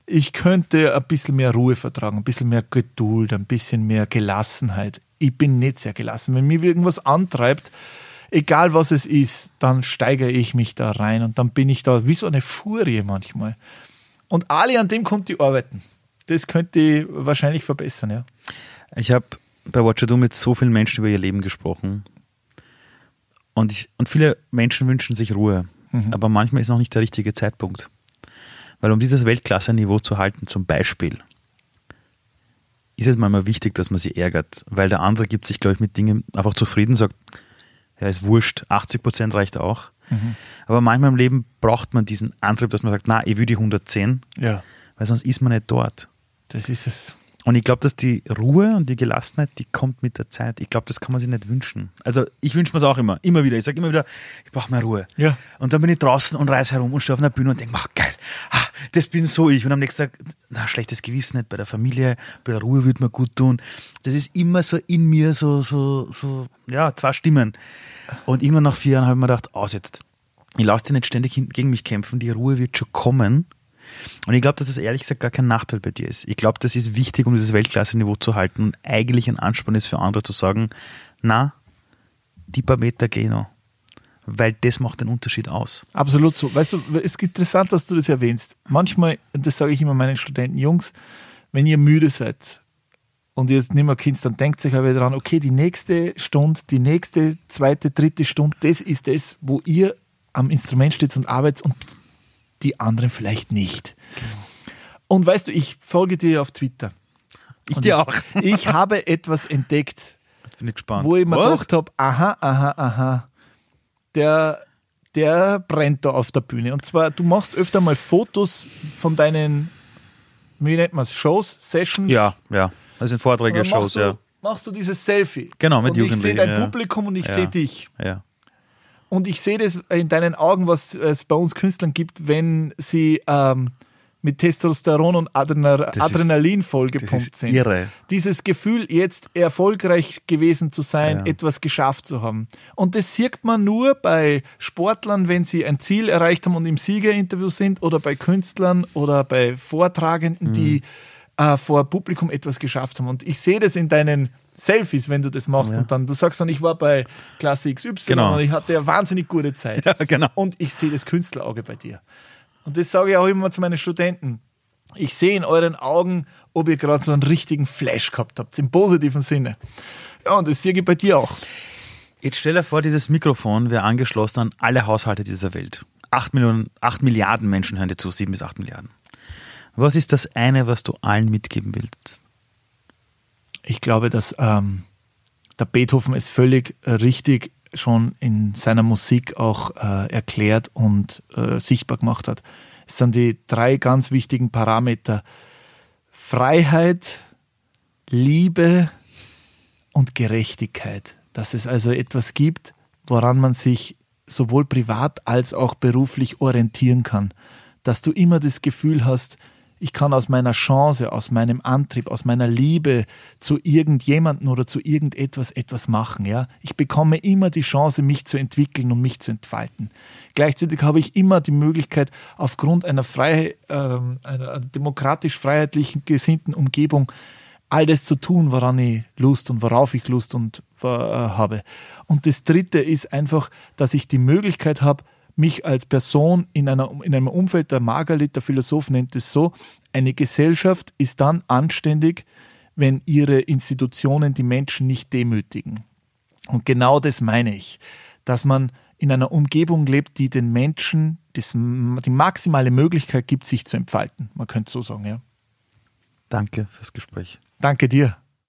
Ich könnte ein bisschen mehr Ruhe vertragen, ein bisschen mehr Geduld, ein bisschen mehr Gelassenheit. Ich bin nicht sehr gelassen. Wenn mir irgendwas antreibt, egal was es ist, dann steigere ich mich da rein und dann bin ich da wie so eine Furie manchmal. Und Ali, an dem konnte ich arbeiten. Das könnte ich wahrscheinlich verbessern, ja. Ich habe bei Watcher Do mit so vielen Menschen über ihr Leben gesprochen. Und, ich, und viele Menschen wünschen sich Ruhe. Mhm. Aber manchmal ist noch nicht der richtige Zeitpunkt. Weil um dieses Weltklasse-Niveau zu halten, zum Beispiel, ist es manchmal wichtig, dass man sie ärgert. Weil der andere gibt sich, glaube ich, mit Dingen einfach zufrieden, sagt, ja, ist wurscht, 80 Prozent reicht auch. Mhm. Aber manchmal im Leben braucht man diesen Antrieb, dass man sagt, na, ich will die 110, ja. weil sonst ist man nicht dort. Das ist es. Und ich glaube, dass die Ruhe und die Gelassenheit, die kommt mit der Zeit. Ich glaube, das kann man sich nicht wünschen. Also ich wünsche mir es auch immer, immer wieder. Ich sage immer wieder, ich brauche mehr Ruhe. Ja. Und dann bin ich draußen und reise herum und stehe auf einer Bühne und denke, ach geil, ah, das bin so ich. Und am nächsten Tag, na, schlechtes Gewissen nicht, bei der Familie, bei der Ruhe würde mir gut tun. Das ist immer so in mir, so, so, so, ja, zwei Stimmen. Und irgendwann nach vier Jahren habe ich mir gedacht, aus jetzt. Ich lasse dich nicht ständig gegen mich kämpfen, die Ruhe wird schon kommen. Und ich glaube, dass das ehrlich gesagt gar kein Nachteil bei dir ist. Ich glaube, das ist wichtig, um dieses Weltklasse-Niveau zu halten und eigentlich ein Ansporn ist für andere zu sagen, na, die paar Meter gehen noch. Weil das macht den Unterschied aus. Absolut so. Weißt du, es ist interessant, dass du das erwähnst. Manchmal, das sage ich immer meinen Studenten, Jungs, wenn ihr müde seid und ihr jetzt nicht mehr könnt, dann denkt sich aber dran, okay, die nächste Stunde, die nächste, zweite, dritte Stunde, das ist das, wo ihr am Instrument steht und arbeitet und die anderen vielleicht nicht. Genau. Und weißt du, ich folge dir auf Twitter. Ich dir auch. Ich habe etwas entdeckt, Bin ich gespannt. wo ich mir Was? gedacht habe, aha, aha, aha, der, der brennt da auf der Bühne. Und zwar, du machst öfter mal Fotos von deinen, wie nennt man es, Shows, Sessions. Ja, ja. Das sind Vorträge, Shows, du, ja. Machst du dieses Selfie. Genau, mit Und ich sehe dein ja. Publikum und ich Ja. sehe dich. Ja. Und ich sehe das in deinen Augen, was es bei uns Künstlern gibt, wenn sie ähm, mit Testosteron und Adrenal Das ist- Adrenalin Das vollgepumpt ist sind. irre. Dieses Gefühl, jetzt erfolgreich gewesen zu sein, Ja. etwas geschafft zu haben. Und das sieht man nur bei Sportlern, wenn sie ein Ziel erreicht haben und im Siegerinterview sind, oder bei Künstlern oder bei Vortragenden, die Mhm. Äh, vor Publikum etwas geschafft haben. Und ich sehe das in deinen Selfies, wenn du das machst Ja. und dann, du sagst dann, ich war bei Klasse XY Genau. und ich hatte eine wahnsinnig gute Zeit. Ja, genau. Und ich sehe das Künstlerauge bei dir. Und das sage ich auch immer zu meinen Studenten. Ich sehe in euren Augen, ob ihr gerade so einen richtigen Flash gehabt habt, im positiven Sinne. Ja, und das sehe ich bei dir auch. Jetzt stell dir vor, dieses Mikrofon wäre angeschlossen an alle Haushalte dieser Welt. Acht, Millionen, acht Milliarden Menschen hören dir zu, sieben bis acht Milliarden. Was ist das eine, was du allen mitgeben willst? Ich glaube, dass ähm, der Beethoven es völlig äh, richtig schon in seiner Musik auch äh, erklärt und äh, sichtbar gemacht hat. Es sind die drei ganz wichtigen Parameter. Freiheit, Liebe und Gerechtigkeit. Dass es also etwas gibt, woran man sich sowohl privat als auch beruflich orientieren kann. Dass du immer das Gefühl hast, ich kann aus meiner Chance, aus meinem Antrieb, aus meiner Liebe zu irgendjemandem oder zu irgendetwas etwas machen. Ja? Ich bekomme immer die Chance, mich zu entwickeln und mich zu entfalten. Gleichzeitig habe ich immer die Möglichkeit, aufgrund einer, frei, äh, einer demokratisch-freiheitlichen gesinnten Umgebung all das zu tun, woran ich Lust und worauf ich Lust und äh, habe. Und das Dritte ist einfach, dass ich die Möglichkeit habe, mich als Person in, einer, in einem Umfeld, der Margalit, der Philosoph nennt es so, eine Gesellschaft ist dann anständig, wenn ihre Institutionen die Menschen nicht demütigen. Und genau das meine ich, dass man in einer Umgebung lebt, die den Menschen das, die maximale Möglichkeit gibt, sich zu entfalten. Man könnte so sagen, ja. Danke fürs Gespräch. Danke dir.